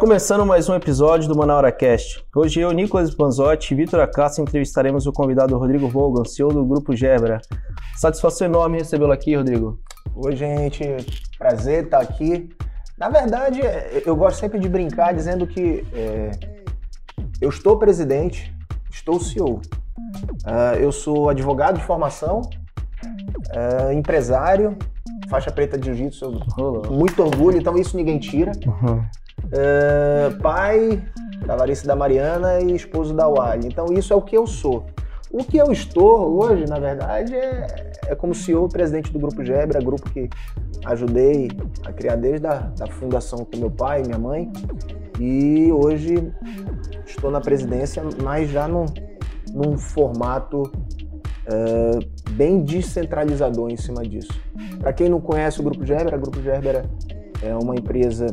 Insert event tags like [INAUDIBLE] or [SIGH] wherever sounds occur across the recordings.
começando mais um episódio do Manaura Cast. Hoje eu, Nicolas Panzotti e Vitor Acácio entrevistaremos o convidado Rodrigo Vogan, CEO do Grupo Gebra. Satisfação enorme recebê-lo aqui, Rodrigo. Oi, gente. Prazer estar aqui. Na verdade, eu gosto sempre de brincar dizendo que é, eu estou presidente, estou CEO. Uh, ah, eu sou advogado de formação, uh, empresário, faixa preta de jiu-jitsu, muito orgulho, então isso ninguém tira. Uhum. Uh, pai da Larissa e da Mariana e esposo da Wally. Então isso é o que eu sou. O que eu estou hoje, na verdade, é, é como CEO presidente do Grupo Gebra, grupo que ajudei a criar desde a da fundação com meu pai e minha mãe. E hoje estou na presidência, mas já num, num formato uh, bem descentralizador em cima disso. Para quem não conhece o Grupo Gerbera, o Grupo Gerbera é uma empresa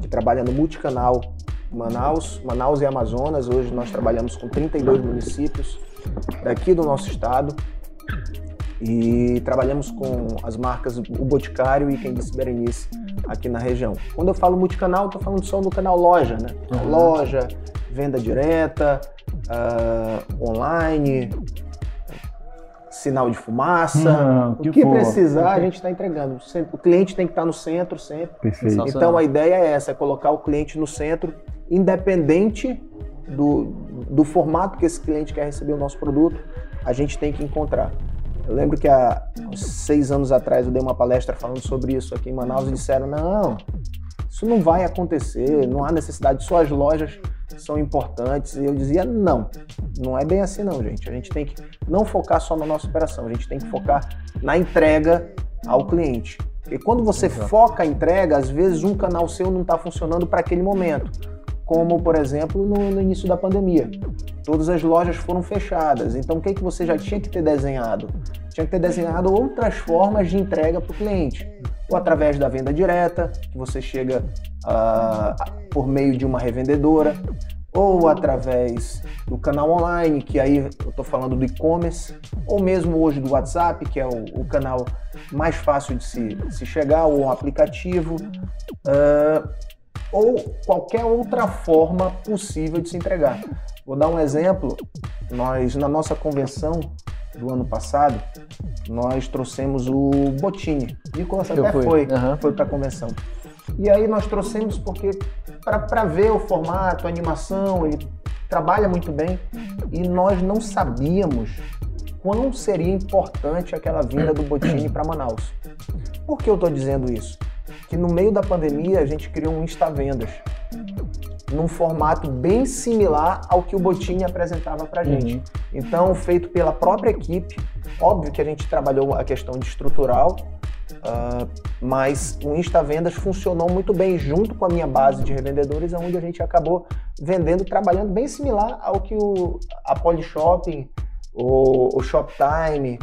que trabalha no multicanal Manaus, Manaus e Amazonas. Hoje nós trabalhamos com 32 municípios daqui do nosso estado e trabalhamos com as marcas O Boticário e Quem Disse Berenice aqui na região. Quando eu falo multicanal, estou falando só do canal loja, né? Uhum. Loja, venda direta, uh, online, sinal de fumaça. Uhum, que o que precisar, a gente está entregando. O cliente tem que estar tá no centro sempre. Perfeito. Então a ideia é essa, é colocar o cliente no centro, independente do, do formato que esse cliente quer receber o nosso produto, a gente tem que encontrar. Eu lembro que há seis anos atrás eu dei uma palestra falando sobre isso aqui em Manaus e disseram: não, isso não vai acontecer, não há necessidade, só as lojas são importantes. E eu dizia: não, não é bem assim, não, gente. A gente tem que não focar só na nossa operação, a gente tem que focar na entrega ao cliente. E quando você Exato. foca a entrega, às vezes um canal seu não está funcionando para aquele momento como por exemplo no, no, início da pandemia. Todas as lojas foram fechadas, então o que, que você já tinha que ter desenhado? Tinha que ter desenhado outras formas de entrega para o cliente, ou através da venda direta, que você chega uh, por meio de uma revendedora, ou através do canal online, que aí eu estou falando do e-commerce, ou mesmo hoje do WhatsApp, que é o, o canal mais fácil de se, de se chegar, ou um aplicativo. Uh, ou qualquer outra forma possível de se entregar. Vou dar um exemplo. Nós, na nossa convenção do ano passado, nós trouxemos o Botini. Nicolas até fui. foi, uhum. foi para a convenção. E aí nós trouxemos porque para ver o formato, a animação, ele trabalha muito bem e nós não sabíamos quão seria importante aquela vinda do Botini para Manaus. Por que eu estou dizendo isso? Que no meio da pandemia a gente criou um Insta Vendas num formato bem similar ao que o Botini apresentava para gente. Uhum. Então, feito pela própria equipe, óbvio que a gente trabalhou a questão de estrutural, uh, mas o Insta Vendas funcionou muito bem junto com a minha base de revendedores, onde a gente acabou vendendo, trabalhando bem similar ao que o, a Polyshopping, o, o Shoptime,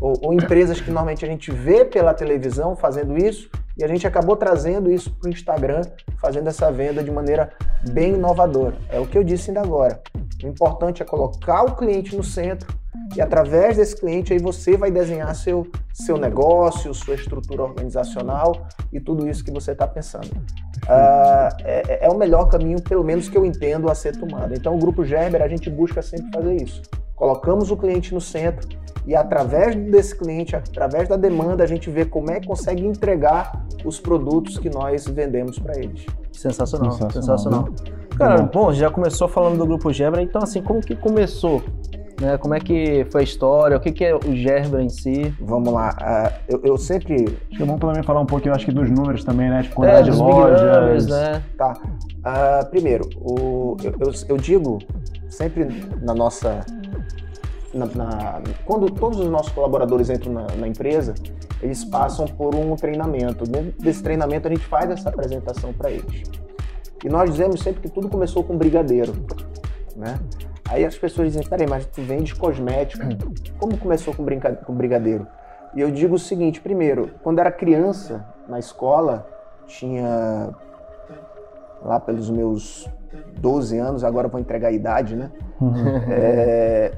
ou, ou empresas que normalmente a gente vê pela televisão fazendo isso, e a gente acabou trazendo isso para o Instagram, fazendo essa venda de maneira bem inovadora. É o que eu disse ainda agora. O importante é colocar o cliente no centro e através desse cliente aí você vai desenhar seu, seu negócio, sua estrutura organizacional e tudo isso que você está pensando. Uh, é, é, o melhor caminho, pelo menos que eu entendo, a ser tomado. Então, o Grupo Gerber, a gente busca sempre fazer isso. Colocamos o cliente no centro e através desse cliente, através da demanda, a gente vê como é que consegue entregar os produtos que nós vendemos para eles. Sensacional, sensacional. sensacional. Cara, bom, já começou falando do Grupo Gebra, então assim, como que começou? Né? Como é que foi a história? O que, que é o Gerbra em si? Vamos lá. Uh, eu, eu, sempre. Acho que é bom também falar um pouquinho, acho que dos números também, né? Tipo, é, de lojas. né? Tá. Uh, primeiro, o, eu, eu, eu digo sempre na nossa na, na, quando todos os nossos colaboradores entram na, na, empresa, eles passam por um treinamento. Dentro desse treinamento, a gente faz essa apresentação para eles. E nós dizemos sempre que tudo começou com brigadeiro, né? Aí as pessoas dizem, peraí, mas tu vende cosmético, como começou com, brinca... com brigadeiro? E eu digo o seguinte, primeiro, quando era criança, na escola, tinha lá pelos meus 12 anos, agora vou entregar a idade, né? Uhum. É,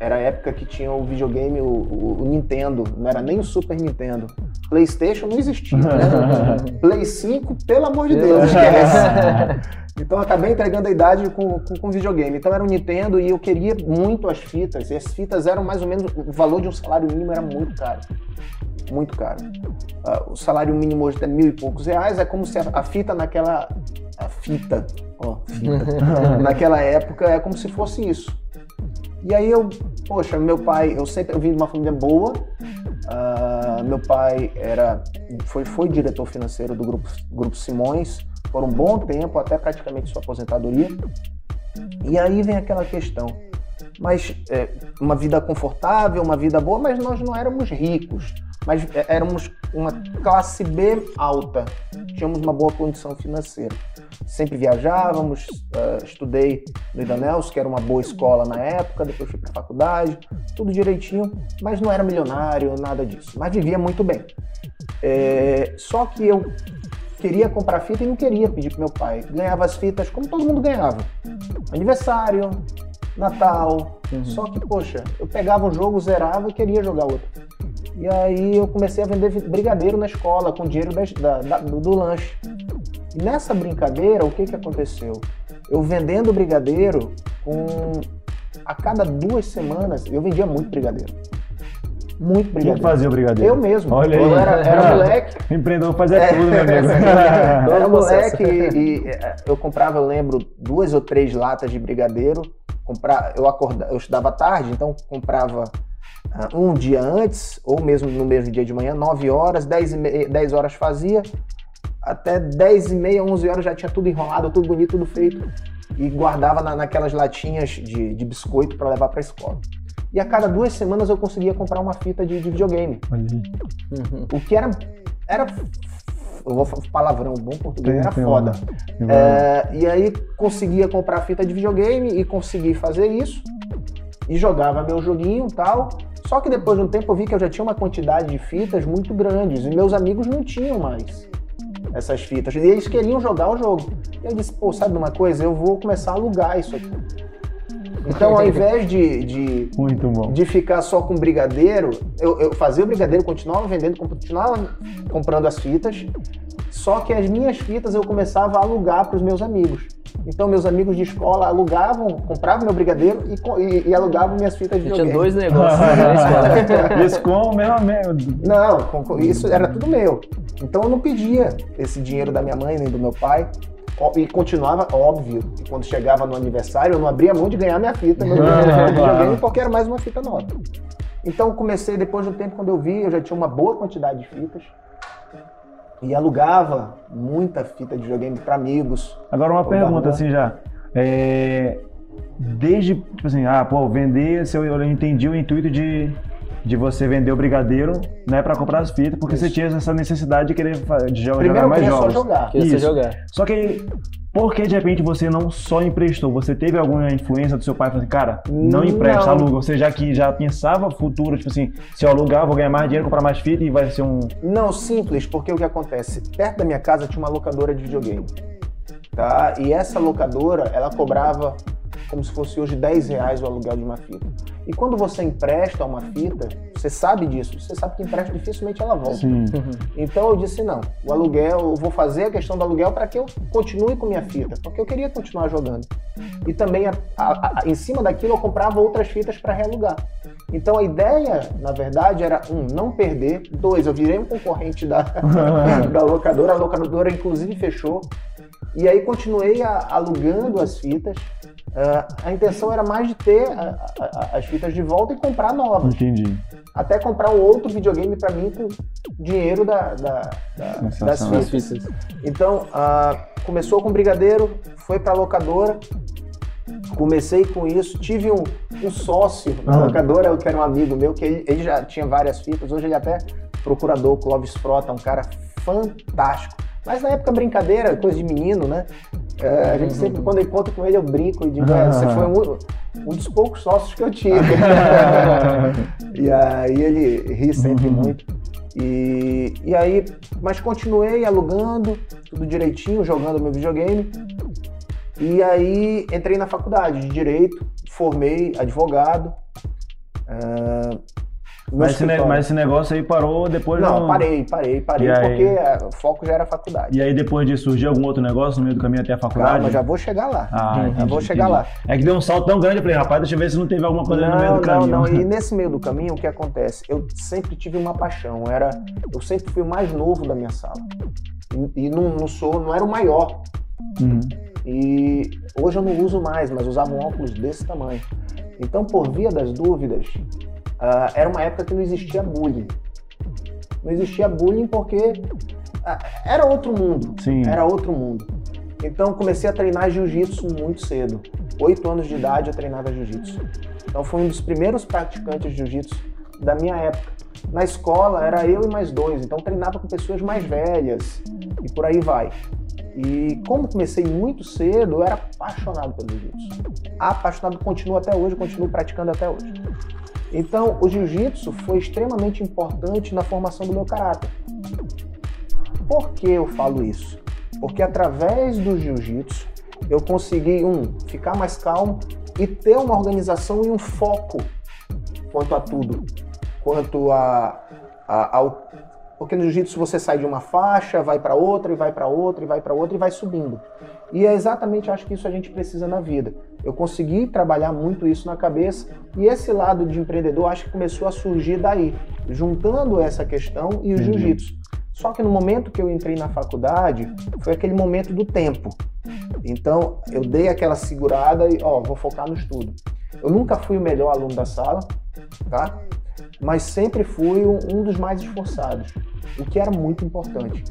era a época que tinha o videogame, o, o, o, Nintendo, não era nem o Super Nintendo. PlayStation não existia, né? [LAUGHS] Play 5, pelo amor de Deus, esquece. Então eu acabei entregando a idade com, com, com, videogame. Então era um Nintendo e eu queria muito as fitas. E as fitas eram mais ou menos. O valor de um salário mínimo era muito caro. Muito caro. Uh, o salário mínimo hoje é mil e poucos reais. É como se a, a fita naquela. A fita. Ó, fita. [LAUGHS] naquela época é como se fosse isso. E aí eu, poxa, meu pai, eu sempre eu vim de uma família boa. Uh, meu pai era, foi, foi diretor financeiro do grupo, grupo Simões por um bom tempo, até praticamente sua aposentadoria. E aí vem aquela questão. Mas é, uma vida confortável, uma vida boa, mas nós não éramos ricos. Mas é, éramos uma classe B alta. Tínhamos uma boa condição financeira. Sempre viajávamos, uh, estudei no Idanels, que era uma boa escola na época, depois fui para faculdade, tudo direitinho, mas não era milionário, nada disso. Mas vivia muito bem. É, só que eu queria comprar fita e não queria pedir pro meu pai. Ganhava as fitas como todo mundo ganhava. Aniversário, Natal. Uhum. Só que, poxa, eu pegava um jogo, zerava e queria jogar outro. E aí eu comecei a vender brigadeiro na escola com dinheiro da, da, do, do, lanche. E nessa brincadeira, o que, que aconteceu? Eu vendendo brigadeiro, a cada duas semanas, eu vendia muito brigadeiro muito brigadeiro. Quem fazia o brigadeiro? Eu mesmo. Olha aí. Eu era, era moleque. Empreendedor fazia é, tudo, meu amigo. [LAUGHS] eu era [LAUGHS] moleque e, e, é, eu comprava, eu lembro, duas ou três latas de brigadeiro. Comprar, eu, acordava, eu estudava tarde, então comprava uh, um dia antes, ou mesmo no mesmo dia de manhã, 9 horas, 10, e 10 horas fazia. Até 10 e meia, 11 horas já tinha tudo enrolado, tudo bonito, tudo feito. E guardava na, naquelas latinhas de, de biscoito para levar para a escola e a cada duas semanas eu conseguia comprar uma fita de, de videogame. Uhum. O que era. era eu vou falar palavrão, bom português, era foda. É, e aí conseguia comprar fita de videogame e consegui fazer isso. E jogava meu joguinho e tal. Só que depois de um tempo eu vi que eu já tinha uma quantidade de fitas muito grandes e meus amigos não tinham mais essas fitas. E eles queriam jogar o jogo. E eu disse, pô, sabe uma coisa? Eu vou começar a alugar isso aqui. Então, ao invés de, de, de ficar só com brigadeiro, eu, eu fazia o brigadeiro, continuava vendendo, continuava comprando as fitas, só que as minhas fitas eu começava a alugar para os meus amigos. Então, meus amigos de escola alugavam, compravam meu brigadeiro e, e, e alugavam minhas fitas de videogame. Tinha dois negócios na [LAUGHS] Isso com o mesmo... Não, com, isso era tudo meu. Então, eu não pedia esse dinheiro da minha mãe nem do meu pai e continuava óbvio. E quando chegava no aniversário, eu não abria mão de ganhar minha fita [LAUGHS] no [LAUGHS] videogame porque era mais uma fita nova. Então comecei depois de um tempo quando eu vi, eu já tinha uma boa quantidade de fitas e alugava muita fita de videogame para amigos. Agora uma pergunta assim já. É, desde, tipo assim, ah, pô, vender, se eu, eu entendi o intuito de de você vender o brigadeiro, né, para comprar as fitas, porque Isso. você tinha essa necessidade de querer de jogar Primeiro mais jogos. Só jogar. Isso. jogar. Só que por que de repente você não só emprestou? Você teve alguma influência do seu pai? Falando assim, cara, não empresta, não. aluga. Você já que já pensava futuro, tipo assim, se eu alugar, vou ganhar mais dinheiro, comprar mais fita e vai ser um. Não, simples, porque o que acontece? Perto da minha casa tinha uma locadora de videogame. Tá? E essa locadora, ela cobrava como se fosse hoje 10 reais o aluguel de uma fita. E quando você empresta uma fita, você sabe disso, você sabe que empresta dificilmente ela volta. Sim. Então eu disse não, o aluguel, eu vou fazer a questão do aluguel para que eu continue com minha fita, porque eu queria continuar jogando. E também a, a, a, em cima daquilo eu comprava outras fitas para realugar. Então a ideia, na verdade, era um, não perder, dois, eu virei um concorrente da, [LAUGHS] da locadora, a locadora inclusive fechou. E aí continuei alugando as fitas Uh, a intenção era mais de ter a, a, as fitas de volta e comprar novas. Entendi. Até comprar um outro videogame para mim com dinheiro da, da, da das fitas. Então, uh, começou com Brigadeiro, foi para locadora, comecei com isso, tive um, um sócio na ah. locadora, que era um amigo meu, que ele, ele, já tinha várias fitas, hoje ele é até procurador, Clóvis Frota, um cara fantástico. Mas na época brincadeira, coisa de menino, né? É, a gente sempre, quando eu encontro com ele, eu brinco e digo, você foi um, um, dos poucos sócios que eu tive. [LAUGHS] e aí ele ri sempre uhum. muito. E, e aí, mas continuei alugando, tudo direitinho, jogando meu videogame. E aí entrei na faculdade de Direito, formei advogado. Uh, mas esse, mas esse, negócio aí parou depois Não, parei, parei, parei, e porque aí... o foco já era a faculdade. E aí depois de surgir algum outro negócio no meio do caminho até a faculdade? Calma, já vou chegar lá. Ah, entendi, já vou chegar entendi. lá. É que deu um salto tão grande, eu falei, rapaz, deixa eu ver se não teve alguma coisa não, no meio do caminho. Não, não, e [LAUGHS] nesse meio do caminho, o que acontece? Eu sempre tive uma paixão, era, eu sempre fui o mais novo da minha sala. E, e não, não sou, não era o maior. Uhum. E hoje eu não uso mais, mas usava um óculos desse tamanho. Então, por via das dúvidas, uh, era uma época que não existia bullying. Não existia bullying porque uh, era outro mundo. Sim. Era outro mundo. Então, comecei a treinar jiu-jitsu muito cedo. Oito anos de idade eu treinava jiu-jitsu. Então, fui um dos primeiros praticantes de jiu-jitsu da minha época. Na escola era eu e mais dois, então treinava com pessoas mais velhas e por aí vai. E como comecei muito cedo, eu era apaixonado pelo jiu-jitsu. Apaixonado, continuo até hoje, continuo praticando até hoje. Então, o jiu-jitsu foi extremamente importante na formação do meu caráter. Por que eu falo isso? Porque através do jiu-jitsu eu consegui, um, ficar mais calmo e ter uma organização e um foco quanto a tudo. Quanto a, a ao porque no jiu-jitsu você sai de uma faixa, vai para outra, e vai para outra, e vai para outra, e vai subindo. E é exatamente, acho que isso a gente precisa na vida. Eu consegui trabalhar muito isso na cabeça, e esse lado de empreendedor acho que começou a surgir daí, juntando essa questão e o jiu-jitsu. Só que no momento que eu entrei na faculdade, foi aquele momento do tempo. Então, eu dei aquela segurada e, ó, vou focar no estudo. Eu nunca fui o melhor aluno da sala, tá? Mas sempre fui um dos mais esforçados o que era muito importante.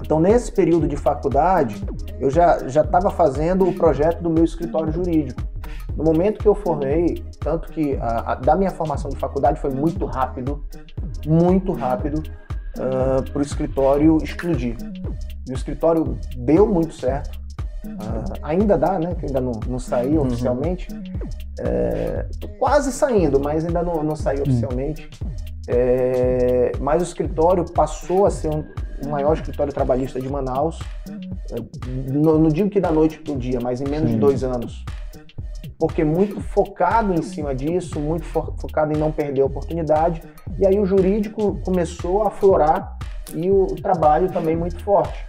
Então, nesse período de faculdade, eu já estava fazendo o projeto do meu escritório jurídico. No momento que eu formei, tanto que a, a, da minha formação de faculdade foi muito rápido, muito rápido, uh, para o escritório explodir. E o escritório deu muito certo. Uh, ainda dá, né? Que ainda não, não saiu uhum. oficialmente. É, quase saindo, mas ainda não, não saiu uhum. oficialmente. É, mas o escritório passou a ser um, o maior escritório trabalhista de Manaus. Não, não digo que da noite para o dia, mas em menos Sim. de dois anos. Porque muito focado em cima disso, muito fo focado em não perder a oportunidade. E aí o jurídico começou a aflorar e o trabalho também muito forte.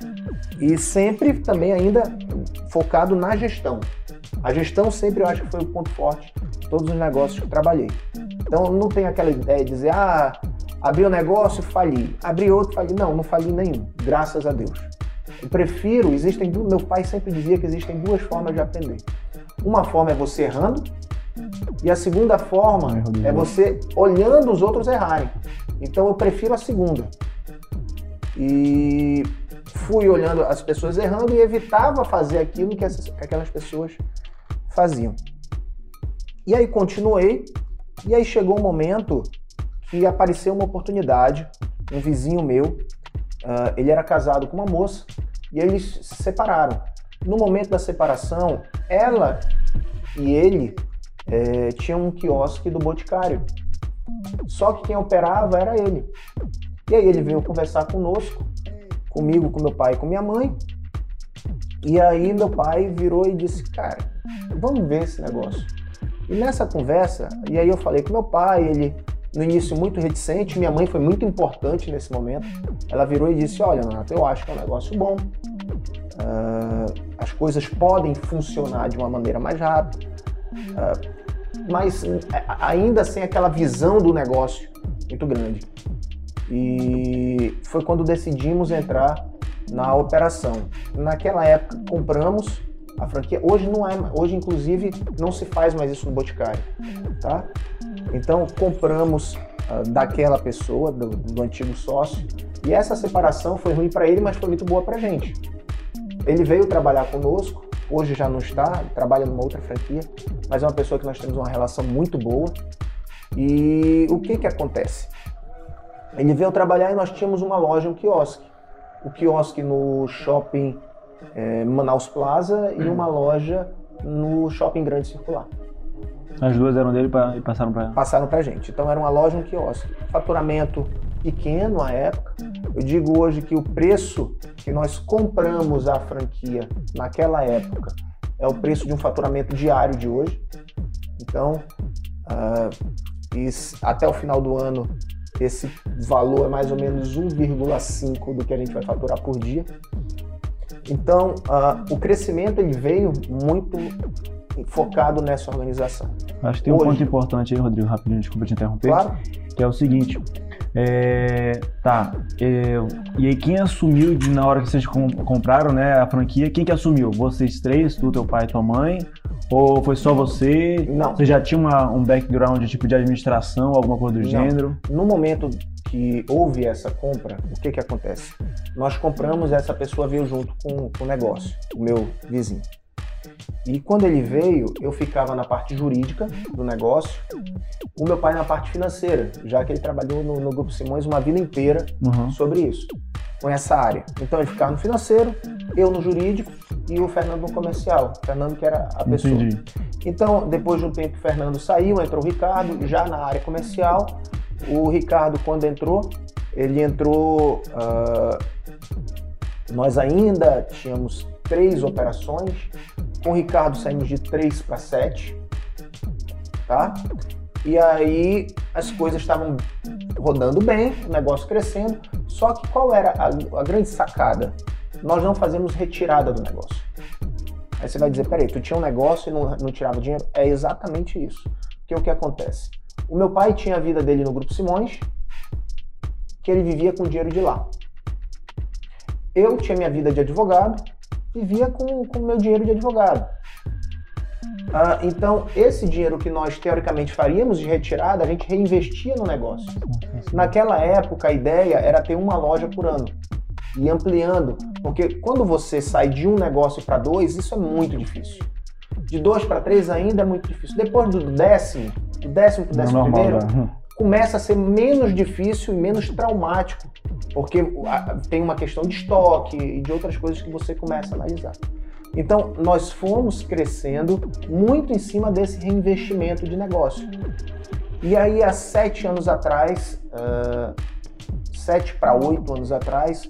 E sempre também ainda focado na gestão. A gestão sempre eu acho que foi o ponto forte de todos os negócios que eu trabalhei. Então não tem aquela ideia de dizer, ah, abri um negócio, fali. Abri outro, fali. Não, não fali nenhum, graças a Deus. Eu prefiro, existem meu pai sempre dizia que existem duas formas de aprender. Uma forma é você errando, e a segunda forma é você olhando os outros errarem. Então eu prefiro a segunda. E fui olhando as pessoas errando e evitava fazer aquilo que, essas, que aquelas pessoas faziam. E aí continuei e aí chegou um momento que apareceu uma oportunidade, um vizinho meu, uh, ele era casado com uma moça e eles se separaram. No momento da separação, ela e ele é, tinham um quiosque do Boticário. Só que quem operava era ele. E aí ele veio conversar conosco, comigo, com meu pai e com minha mãe. E aí meu pai virou e disse, cara, vamos ver esse negócio. E nessa conversa, e aí eu falei com meu pai, ele no início muito reticente, minha mãe foi muito importante nesse momento. Ela virou e disse: Olha, Nato, eu acho que é um negócio bom, uh, as coisas podem funcionar de uma maneira mais rápida, uh, mas ainda sem aquela visão do negócio muito grande. E foi quando decidimos entrar na operação. Naquela época compramos a franquia hoje não é, hoje inclusive não se faz mais isso no Boticário, tá? Então compramos uh, daquela pessoa, do, do, antigo sócio, e essa separação foi ruim para ele, mas foi muito boa para gente. Ele veio trabalhar conosco, hoje já não está, trabalha numa outra franquia, mas é uma pessoa que nós temos uma relação muito boa. E o que que acontece? Ele veio trabalhar e nós tínhamos uma loja, um quiosque. O quiosque no shopping é, Manaus Plaza e uma loja no Shopping Grande Circular. As duas eram dele pra, e passaram para Passaram para gente. Então era uma loja um quiosque. Faturamento pequeno à época. Eu digo hoje que o preço que nós compramos a franquia naquela época é o preço de um faturamento diário de hoje. Então, uh, até o final do ano esse valor é mais ou menos 1,5 do que a gente vai faturar por dia. Então, uh, o crescimento ele veio muito focado nessa organização. Acho que tem um ponto importante aí, Rodrigo, rapidinho, desculpa te interromper. Claro. Que é o seguinte. É, tá. É, e aí quem assumiu de, na hora que vocês compraram né, a franquia, quem que assumiu? Vocês três, tu, teu pai e tua mãe? Ou foi só você? Não. Você já tinha uma, um background tipo de administração, alguma coisa do Não. gênero? No momento que houve essa compra, o que que acontece? Nós compramos, essa pessoa veio junto com, com o negócio, o meu vizinho. E quando ele veio, eu ficava na parte jurídica do negócio, o meu pai na parte financeira, já que ele trabalhou no, no Grupo Simões uma vida inteira uhum. sobre isso, com essa área. Então ele ficava no financeiro, eu no jurídico e o Fernando no comercial. O Fernando que era a pessoa. Entendi. Então, depois de um tempo, o Fernando saiu, entrou o Ricardo, já na área comercial. O Ricardo, quando entrou, ele entrou. Uh, nós ainda tínhamos três operações. Com o Ricardo saímos de três para sete, tá? E aí as coisas estavam rodando bem, o negócio crescendo. Só que qual era a, a grande sacada? Nós não fazemos retirada do negócio. Aí você vai dizer, peraí, tu tinha um negócio e não, não tirava dinheiro? É exatamente isso. Que é o que acontece. O meu pai tinha a vida dele no Grupo Simões, que ele vivia com dinheiro de lá. Eu tinha minha vida de advogado, vivia com o meu dinheiro de advogado. Ah, então, esse dinheiro que nós teoricamente faríamos de retirada, a gente reinvestia no negócio. Naquela época, a ideia era ter uma loja por ano e ampliando, porque quando você sai de um negócio para dois, isso é muito difícil. De dois para três ainda é muito difícil. Depois do décimo, do décimo para o décimo primeiro, né? Começa a ser menos difícil e menos traumático, porque tem uma questão de estoque e de outras coisas que você começa a analisar. Então, nós fomos crescendo muito em cima desse reinvestimento de negócio. E aí, há sete anos atrás, uh, sete para oito anos atrás,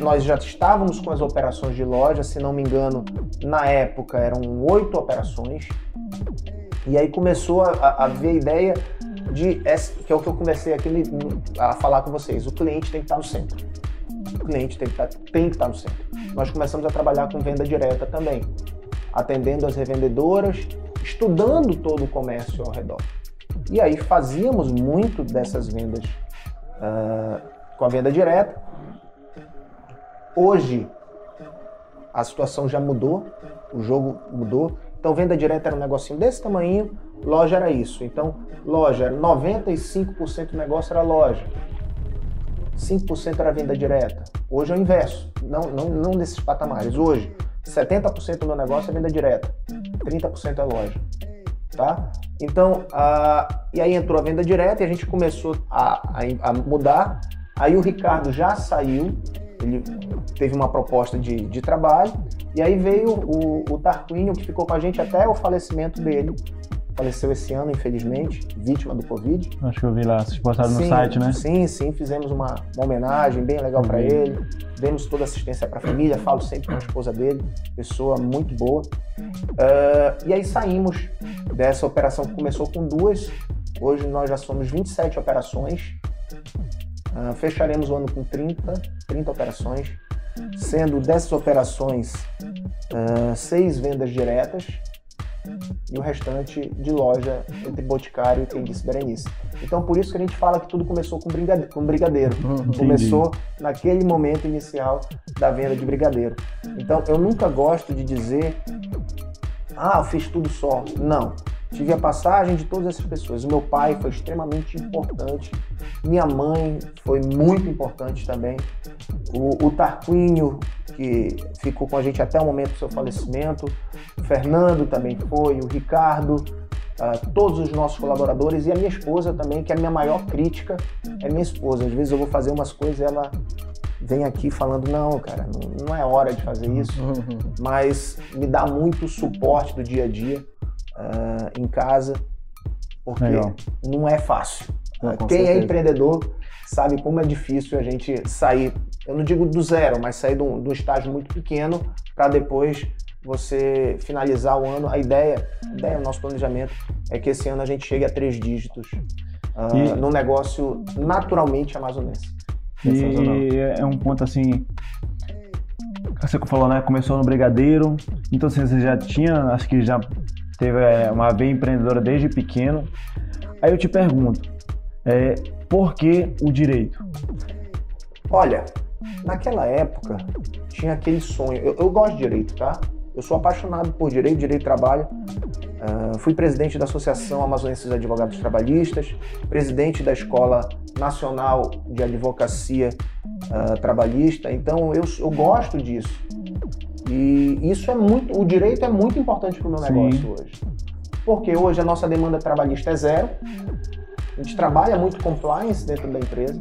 nós já estávamos com as operações de loja, se não me engano, na época eram oito operações. E aí começou a, a ver a ideia de, que é o que eu comecei aqui a falar com vocês, o cliente tem que estar no centro. O cliente tem que estar, tem que estar no centro. Nós começamos a trabalhar com venda direta também, atendendo as revendedoras, estudando todo o comércio ao redor. E aí fazíamos muito dessas vendas uh, com a venda direta, Hoje, a situação já mudou, o jogo mudou. Então, venda direta era um negocinho desse tamanho, loja era isso. Então, loja, 95% do negócio era loja. 5% era venda direta. Hoje é o inverso, não, não, não desses patamares. Hoje, 70% do meu negócio é venda direta, 30% é loja. Tá? Então, a, e aí entrou a venda direta e a gente começou a, a, a mudar. Aí o Ricardo já saiu, ele teve uma proposta de, de trabalho, e aí veio o, o Tarquínio, que ficou com a gente até o falecimento dele. Faleceu esse ano, infelizmente, vítima do Covid. Acho que eu vi lá, vocês postaram no site, né? Sim, sim, fizemos uma, uma homenagem bem legal para ele. Demos toda assistência para a família, falo sempre com a esposa dele, pessoa muito boa. Uh, e aí saímos dessa operação que começou com duas, hoje nós já somos 27 operações. Uh, fecharemos o ano com 30, 30 operações sendo dessas operações uh, seis vendas diretas e o restante de loja entre Boticário e quem disse Berenice. Então por isso que a gente fala que tudo começou com brigadeiro. Com brigadeiro. Uhum, começou naquele momento inicial da venda de brigadeiro. Então eu nunca gosto de dizer, ah, eu fiz tudo só. Não. Tive a passagem de todas essas pessoas. O meu pai foi extremamente importante. Minha mãe foi muito importante também. O, o Tarquínio, que ficou com a gente até o momento do seu falecimento. O Fernando também foi. O Ricardo. Uh, todos os nossos colaboradores e a minha esposa também, que é a minha maior crítica é minha esposa. Às vezes eu vou fazer umas coisas e ela vem aqui falando, não, cara, não, não é hora de fazer isso, uhum. mas me dá muito suporte do dia a dia uh, em casa, porque Legal. não é fácil. Não, Quem é certeza. é empreendedor sabe como é difícil a gente sair, eu não digo do zero, mas sair de um, de um estágio muito pequeno para depois você finalizar o ano. A ideia, a ideia, o nosso planejamento é que esse ano a gente chegue a três dígitos uh, e... no negócio naturalmente amazonense. E é um ponto assim. Você falou, né? Começou no Brigadeiro, então assim, você já tinha, acho que já teve é, uma veia empreendedora desde pequeno. Aí eu te pergunto, é, por que o direito? Olha, naquela época tinha aquele sonho. Eu, eu gosto de direito, tá? Eu sou apaixonado por direito, direito de trabalho. Uh, fui presidente da Associação Amazonenses de Advogados Trabalhistas, presidente da Escola Nacional de Advocacia uh, Trabalhista. Então eu, eu gosto disso. E isso é muito, o direito é muito importante para o meu negócio Sim. hoje. Porque hoje a nossa demanda trabalhista é zero. A gente trabalha muito compliance dentro da empresa.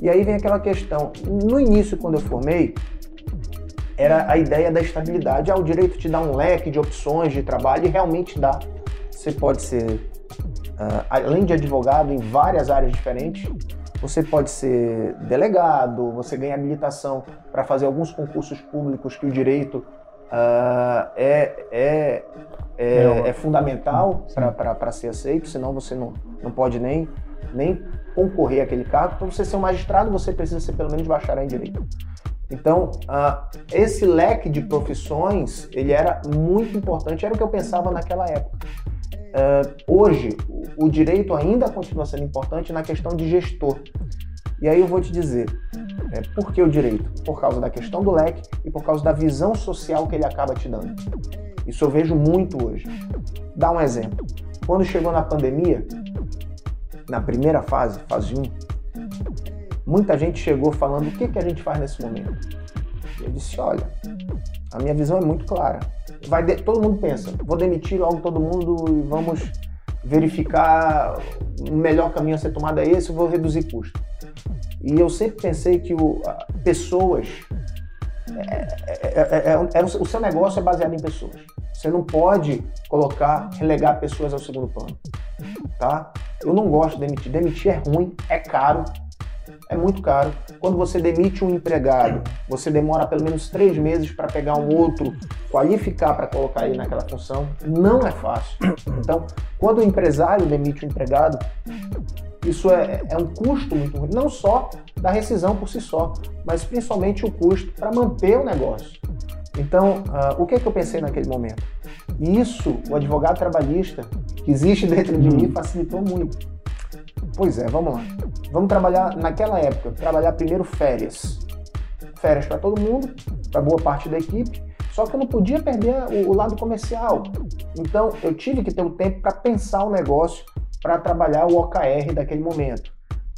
E aí vem aquela questão. No início, quando eu formei, era a ideia da estabilidade. Ah, o direito te dá um leque de opções de trabalho e realmente dá. Você pode ser, uh, além de advogado, em várias áreas diferentes. Você pode ser delegado, você ganha habilitação para fazer alguns concursos públicos que o direito uh, é, é, é, é, fundamental para ser aceito, senão você não, não pode nem, nem concorrer àquele cargo. Para você ser um magistrado, você precisa ser pelo menos bacharel em direito. Então, uh, esse leque de profissões, ele era muito importante, era o que eu pensava naquela época. Uh, hoje, o, direito ainda continua sendo importante na questão de gestor. E aí eu vou te dizer, é, por que o direito? Por causa da questão do leque e por causa da visão social que ele acaba te dando. Isso eu vejo muito hoje. Dá um exemplo. Quando chegou na pandemia, na primeira fase, fase 1, muita gente chegou falando o que, que a gente faz nesse momento. Eu disse, olha, a minha visão é muito clara. Vai de... Todo mundo pensa, vou demitir logo todo mundo e vamos verificar o melhor caminho a ser tomado é esse, vou reduzir custo. E eu sempre pensei que o, pessoas. É, é, é, o seu negócio é baseado em pessoas. Você não pode colocar, relegar pessoas ao segundo plano. Tá? Eu não gosto de demitir. Demitir é ruim, é caro, é muito caro. Quando você demite um empregado, você demora pelo menos três meses para pegar um outro, qualificar para colocar ele naquela função. Não é fácil. Então, quando o empresário demite um empregado, isso é, é um custo muito ruim, não só da rescisão por si só, mas principalmente o custo para manter o negócio. Então, uh, o que, é que eu pensei naquele momento? Isso, o advogado trabalhista que existe dentro de mim, facilitou muito Pois é, vamos lá. Vamos trabalhar naquela época, trabalhar primeiro férias. Férias para todo mundo, para boa parte da equipe. Só que eu não podia perder o, o lado comercial. Então eu tive que ter um tempo para pensar o negócio, para trabalhar o OKR daquele momento.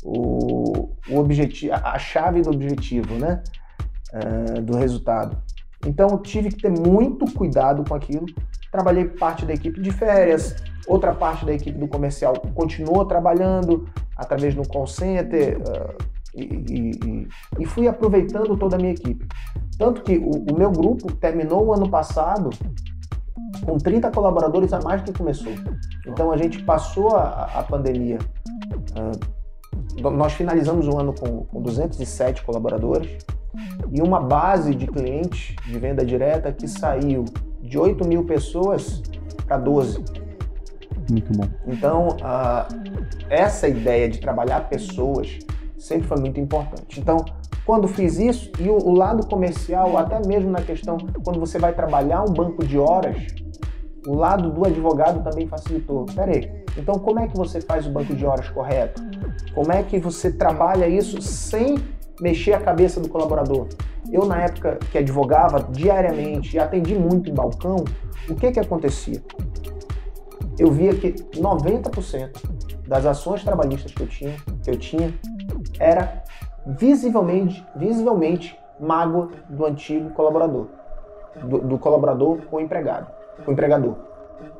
O, o objetivo, a chave do objetivo, né? Uh, do resultado. Então eu tive que ter muito cuidado com aquilo. Trabalhei parte da equipe de férias, Outra parte da equipe do comercial continuou trabalhando através do call center uh, e, e, e, fui aproveitando toda a minha equipe. Tanto que o, o, meu grupo terminou o ano passado com 30 colaboradores a mais que começou. Então a gente passou a, a pandemia. Uh, nós finalizamos o ano com, com 207 colaboradores e uma base de clientes de venda direta que saiu de 8 mil pessoas para 12. Muito bom. Então, uh, essa ideia de trabalhar pessoas sempre foi muito importante. Então, quando fiz isso, e o, o lado comercial, até mesmo na questão, quando você vai trabalhar um banco de horas, o lado do advogado também facilitou. Peraí, então como é que você faz o banco de horas correto? Como é que você trabalha isso sem mexer a cabeça do colaborador? Eu, na época que advogava diariamente e atendi muito em balcão, o que que acontecia? eu via que 90% das ações trabalhistas que eu tinha, que eu tinha era visivelmente, visivelmente mágoa do antigo colaborador, do, do colaborador com o empregado, com o empregador.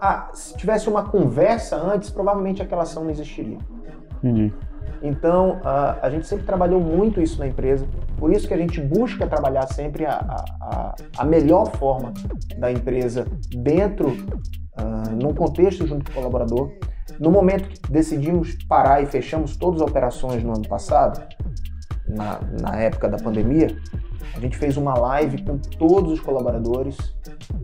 Ah, se tivesse uma conversa antes, provavelmente aquela ação não existiria. Entendi. Então, a, a gente sempre trabalhou muito isso na empresa, por isso que a gente busca trabalhar sempre a, a, a melhor forma da empresa dentro uh, num contexto junto com o colaborador. No momento que decidimos parar e fechamos todas as operações no ano passado, na, na época da pandemia, a gente fez uma live com todos os colaboradores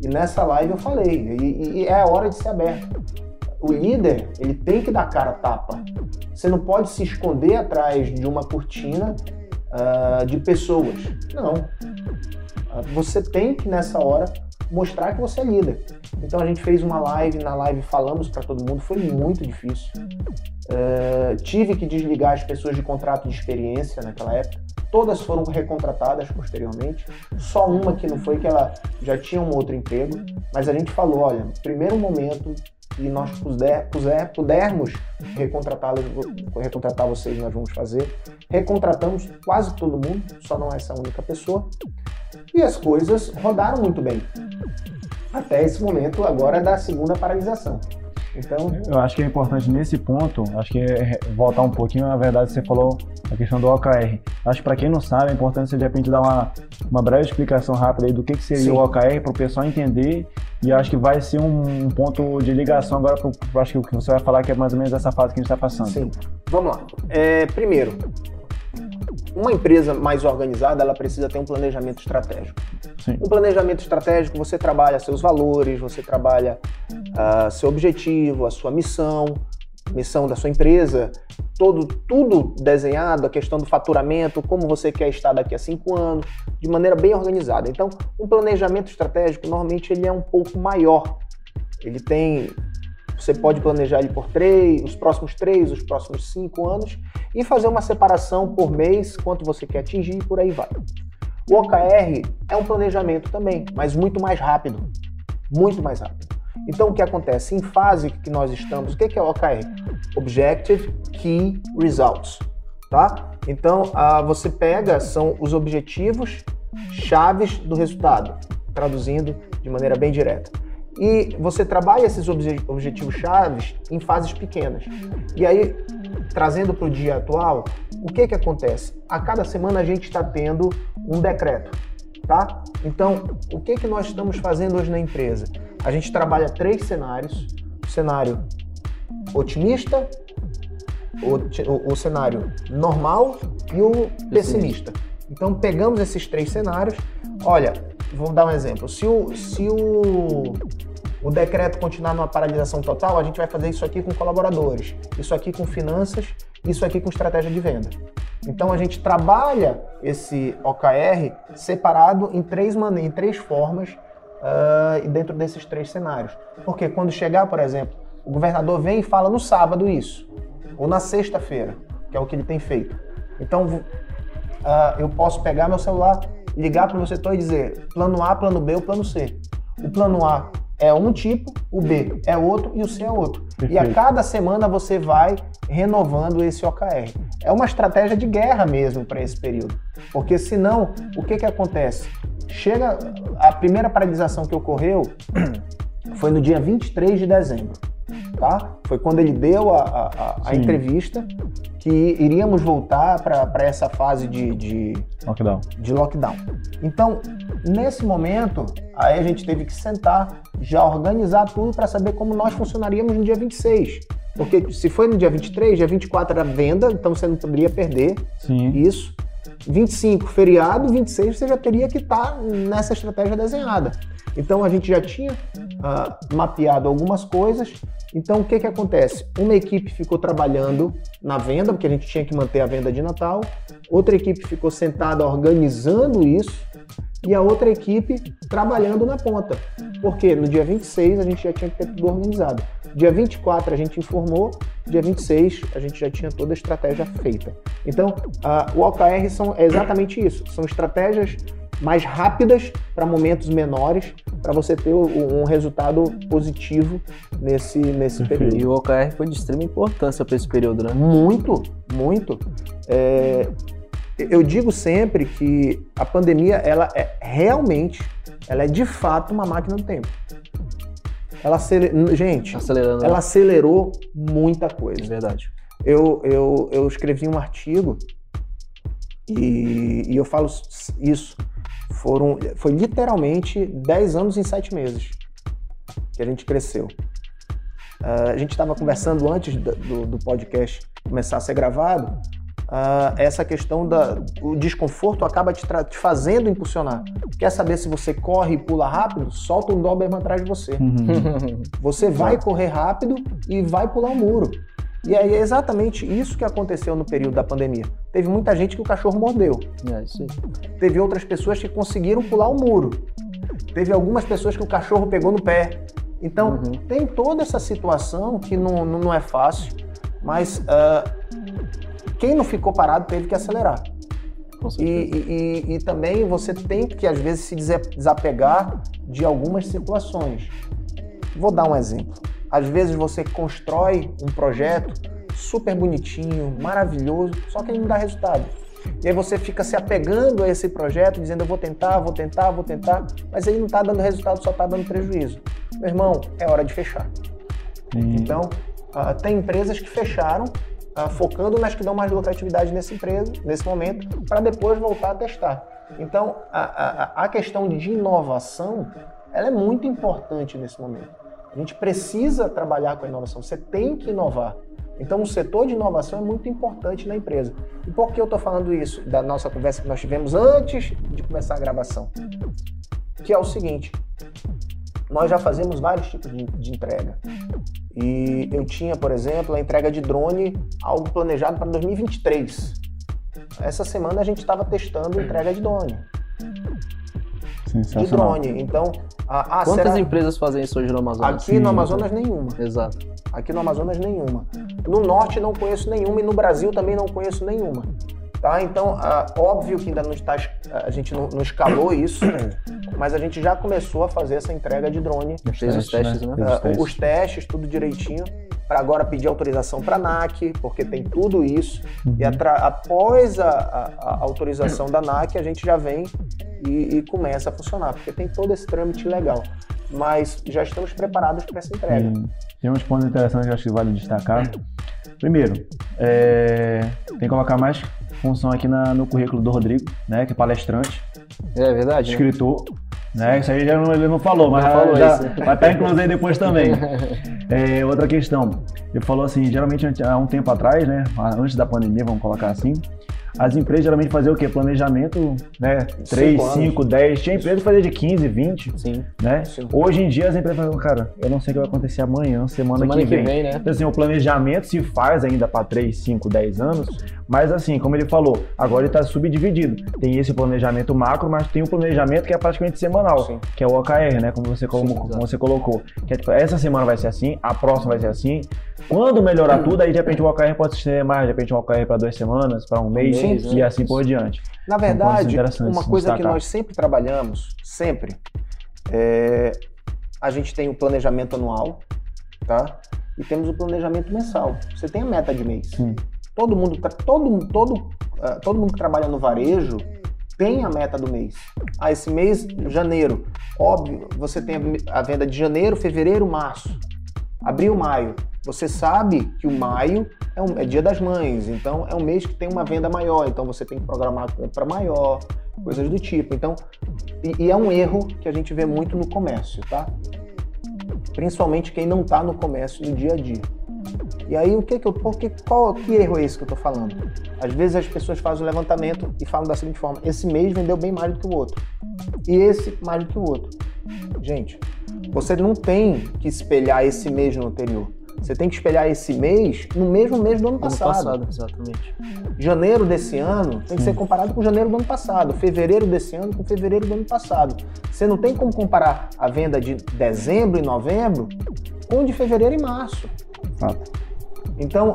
E nessa live eu falei, e, e é a hora de ser aberto. O líder, ele tem que dar cara a tapa. Você não pode se esconder atrás de uma cortina uh, de pessoas. Não. Uh, você tem que, nessa hora, mostrar que você é líder. Então a gente fez uma live, na live falamos para todo mundo, foi muito difícil. Uh, tive que desligar as pessoas de contrato de experiência naquela época. Todas foram recontratadas posteriormente. Só uma que não foi, que ela já tinha um outro emprego. Mas a gente falou: olha, primeiro momento que nós puder, puder, pudermos recontratá-los, recontratar vocês, nós vamos fazer. Recontratamos quase todo mundo, só não essa única pessoa. E as coisas rodaram muito bem. Até esse momento agora da segunda paralisação. Então, eu acho que é importante nesse ponto, acho que é voltar um pouquinho, na verdade você falou a questão do OKR. Acho que para quem não sabe, é importante você de repente dar uma, uma breve explicação rápida aí do que, que seria Sim. o OKR para o pessoal entender e acho que vai ser um, um ponto de ligação agora para acho que o que você vai falar que é mais ou menos essa fase que a gente está passando. Sim, vamos lá. É, primeiro, uma empresa mais organizada, ela precisa ter um planejamento estratégico. Sim. Um planejamento estratégico, você trabalha seus valores, você trabalha uh, seu objetivo, a sua missão, missão da sua empresa, todo, tudo desenhado, a questão do faturamento, como você quer estar daqui a cinco anos, de maneira bem organizada. Então, um planejamento estratégico, normalmente, ele é um pouco maior. Ele tem você pode planejar ele por três, os próximos três, os próximos cinco anos e fazer uma separação por mês, quanto você quer atingir e por aí vai. O OKR é um planejamento também, mas muito mais rápido. Muito mais rápido. Então, o que acontece? Em fase que nós estamos, o que é o OKR? Objective Key Results. Tá? Então, uh, você pega, são os objetivos chaves do resultado, traduzindo de maneira bem direta. E você trabalha esses objetivos chaves em fases pequenas. E aí, trazendo para o dia atual, o que, que acontece? A cada semana a gente está tendo um decreto, tá? Então, o que, que nós estamos fazendo hoje na empresa? A gente trabalha três cenários: o cenário otimista, o, o cenário normal e o pessimista. Então, pegamos esses três cenários. Olha, vamos dar um exemplo. Se o, se o, o decreto continuar numa paralisação total, a gente vai fazer isso aqui com colaboradores, isso aqui com finanças, isso aqui com estratégia de venda. Então a gente trabalha esse OKR separado em três, em três formas uh, dentro desses três cenários. Porque quando chegar, por exemplo, o governador vem e fala no sábado isso, ou na sexta-feira, que é o que ele tem feito. Então uh, eu posso pegar meu celular, ligar para o meu setor e dizer plano A, plano B ou plano C. O plano A é um tipo, o B é outro e o C é outro. Perfeito. E a cada semana você vai renovando esse OKR. É uma estratégia de guerra mesmo para esse período. Porque senão, o que, que acontece? Chega a primeira paralisação que ocorreu [CLEARS THROAT] foi no dia 23 de dezembro. Tá? Foi quando ele deu a, a, a entrevista que iríamos voltar para essa fase de, de, lockdown. de lockdown. Então, nesse momento, aí a gente teve que sentar, já organizar tudo para saber como nós funcionaríamos no dia 26. Porque se foi no dia 23, dia 24 era venda, então você não poderia perder Sim. isso. 25, feriado, 26 você já teria que estar tá nessa estratégia desenhada. Então a gente já tinha uh, mapeado algumas coisas. Então o que, que acontece? Uma equipe ficou trabalhando na venda, porque a gente tinha que manter a venda de Natal, outra equipe ficou sentada organizando isso, e a outra equipe trabalhando na ponta. Porque no dia 26 a gente já tinha que ter tudo organizado. Dia 24 a gente informou, dia 26 a gente já tinha toda a estratégia feita. Então, uh, o OKR são é exatamente isso, são estratégias mais rápidas para momentos menores, para você ter um resultado positivo nesse, nesse período. E o OKR foi de extrema importância para esse período, né? Muito, muito. É, eu digo sempre que a pandemia, ela é realmente, ela é de fato uma máquina do tempo. Ela gente, Acelerando, ela né? acelerou muita coisa. É verdade. Eu, eu, eu escrevi um artigo e, e eu falo isso. Foram, foi literalmente 10 anos em 7 meses que a gente cresceu. Uh, a gente estava conversando antes do, do podcast começar a ser gravado uh, essa questão da o desconforto acaba te, te, fazendo impulsionar. Quer saber se você corre e pula rápido? Solta um Doberman atrás de você. Uhum. [LAUGHS] você vai correr rápido e vai pular o um muro. E é exatamente isso que aconteceu no período da pandemia. Teve muita gente que o cachorro mordeu. É, isso aí. Teve outras pessoas que conseguiram pular o muro. Teve algumas pessoas que o cachorro pegou no pé. Então, uhum. tem toda essa situação que não, não é fácil, mas uh, quem não ficou parado teve que acelerar. E, e, e, também você tem que, às vezes, se desapegar de algumas situações. Vou dar um exemplo. Às vezes você constrói um projeto super bonitinho, maravilhoso, só que ele não dá resultado. E aí você fica se apegando a esse projeto, dizendo eu vou tentar, vou tentar, vou tentar, mas ele não está dando resultado, só está dando prejuízo. Meu irmão, é hora de fechar. Uhum. Então, uh, tem empresas que fecharam uh, focando nas que dão mais lucratividade nessa empresa, nesse momento, para depois voltar a testar. Então, a, a, a questão de inovação, ela é muito importante nesse momento. A gente precisa trabalhar com a inovação, você tem que inovar. Então, o setor de inovação é muito importante na empresa. E por que eu estou falando isso da nossa conversa que nós tivemos antes de começar a gravação? Que é o seguinte: nós já fazemos vários tipos de, de entrega. E eu tinha, por exemplo, a entrega de drone, algo planejado para 2023. Essa semana a gente estava testando entrega de drone. De drone. Então, ah, Quantas será... empresas fazem isso hoje no Amazonas? Aqui Sim, no Amazonas, nenhuma. Exato. Aqui no Amazonas, nenhuma. No Norte, não conheço nenhuma e no Brasil também não conheço nenhuma. Tá? Então, ah, óbvio que ainda não está, a gente não, não, escalou isso, [COUGHS] mas a gente já começou a fazer essa entrega de drone. Os Fez os testes, né? né? Uh, os testes, tudo direitinho para agora pedir autorização para a ANAC, porque tem tudo isso. Uhum. E após a, a, a, autorização da ANAC, a gente já vem e, e, começa a funcionar, porque tem todo esse trâmite legal. Mas já estamos preparados para essa entrega. Sim. Tem uns pontos interessantes que eu acho que vale destacar. Primeiro, é, tem que colocar mais função aqui na, no currículo do Rodrigo, né, que é palestrante. É verdade. Né? Escritor. Né? Né? Isso aí já não, ele não falou, mas não falou já, vai estar incluso aí depois também. [LAUGHS] É, outra questão, ele falou assim, geralmente há um tempo atrás, né, antes da pandemia, vamos colocar assim, as empresas geralmente faziam o quê? Planejamento, né? 3, 5, 10. Tinha empresa que fazia de 15, 20. Sim. Né? Sim. Hoje em dia as empresas falam, cara, eu não sei o que vai acontecer amanhã, semana, semana que, vem. que vem. né? Então, assim, o planejamento se faz ainda para 3, 5, 10 anos, mas assim, como ele falou, agora ele está subdividido. Tem esse planejamento macro, mas tem um planejamento que é praticamente semanal, Sim. que é o OKR, né? Como você, como, como você colocou. Que é, tipo, essa semana vai ser assim, a próxima vai ser assim. Quando melhorar tudo, aí de repente o OKR pode ser mais, de repente um OKR para duas semanas, para um mês Sim, e né? assim por diante. Na verdade, uma coisa que nós sempre trabalhamos, sempre, é, a gente tem o planejamento anual, tá? E temos o planejamento mensal. Você tem a meta de mês. Sim. Todo mundo, todo, todo, uh, todo mundo que trabalha no varejo tem a meta do mês. Ah, esse mês, janeiro. Óbvio, você tem a venda de janeiro, fevereiro, março. Abril, maio. Você sabe que o maio é, um, é dia das mães, então é um mês que tem uma venda maior, então você tem que programar a compra maior, coisas do tipo. Então, e, e é um erro que a gente vê muito no comércio, tá? Principalmente quem não está no comércio no dia a dia. E aí o que que eu, porque, qual, que erro é esse que eu estou falando? Às vezes as pessoas fazem o levantamento e falam da seguinte forma: esse mês vendeu bem mais do que o outro, e esse mais do que o outro. Gente, você não tem que espelhar esse mês no anterior. Você tem que espelhar esse mês no mesmo mês do ano passado. Ano passado, exatamente. Janeiro desse ano tem que ser comparado com janeiro do ano passado. Fevereiro desse ano com fevereiro do ano passado. Você não tem como comparar a venda de dezembro e novembro com de fevereiro e março. Fato. Então,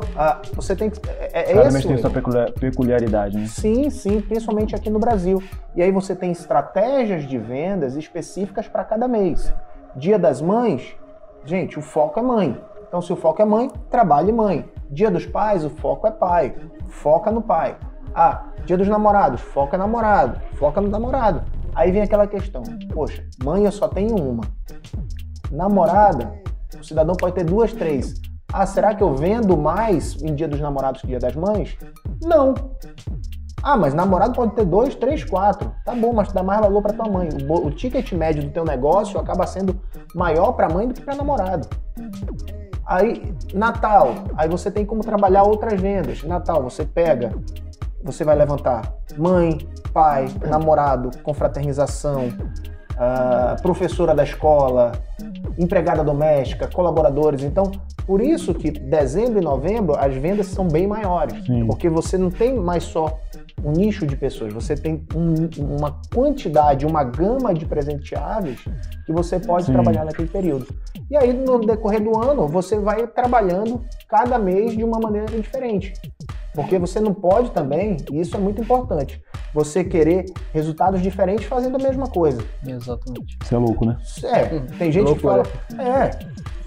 você tem que. É, é tem sua peculiaridade, né? Sim, sim, principalmente aqui no Brasil. E aí você tem estratégias de vendas específicas para cada mês. Dia das Mães, gente, o foco é mãe. Então, se o foco é mãe, trabalhe mãe. Dia dos pais, o foco é pai. Foca no pai. Ah, dia dos namorados, foca namorado. Foca no namorado. Aí vem aquela questão: poxa, mãe eu só tenho uma. Namorada, o cidadão pode ter duas, três. Ah, será que eu vendo mais em dia dos namorados que dia das mães? Não. Ah, mas namorado pode ter dois, três, quatro. Tá bom, mas tu dá mais valor para tua mãe. O, o, ticket médio do teu negócio acaba sendo maior para mãe do que para namorado. Aí, Natal, aí você tem como trabalhar outras vendas. Natal, você pega, você vai levantar mãe, pai, namorado, confraternização, uh, professora da escola, empregada doméstica, colaboradores. Então, por isso que dezembro e novembro as vendas são bem maiores, Sim. porque você não tem mais só um nicho de pessoas, você tem um, uma quantidade, uma gama de presenteáveis que você pode Sim. trabalhar naquele período. E aí, no decorrer do ano, você vai trabalhando cada mês de uma maneira diferente. Porque você não pode também, e isso é muito importante, você querer resultados diferentes fazendo a mesma coisa. Exatamente. Isso é louco, né? É, tem gente que fala. É.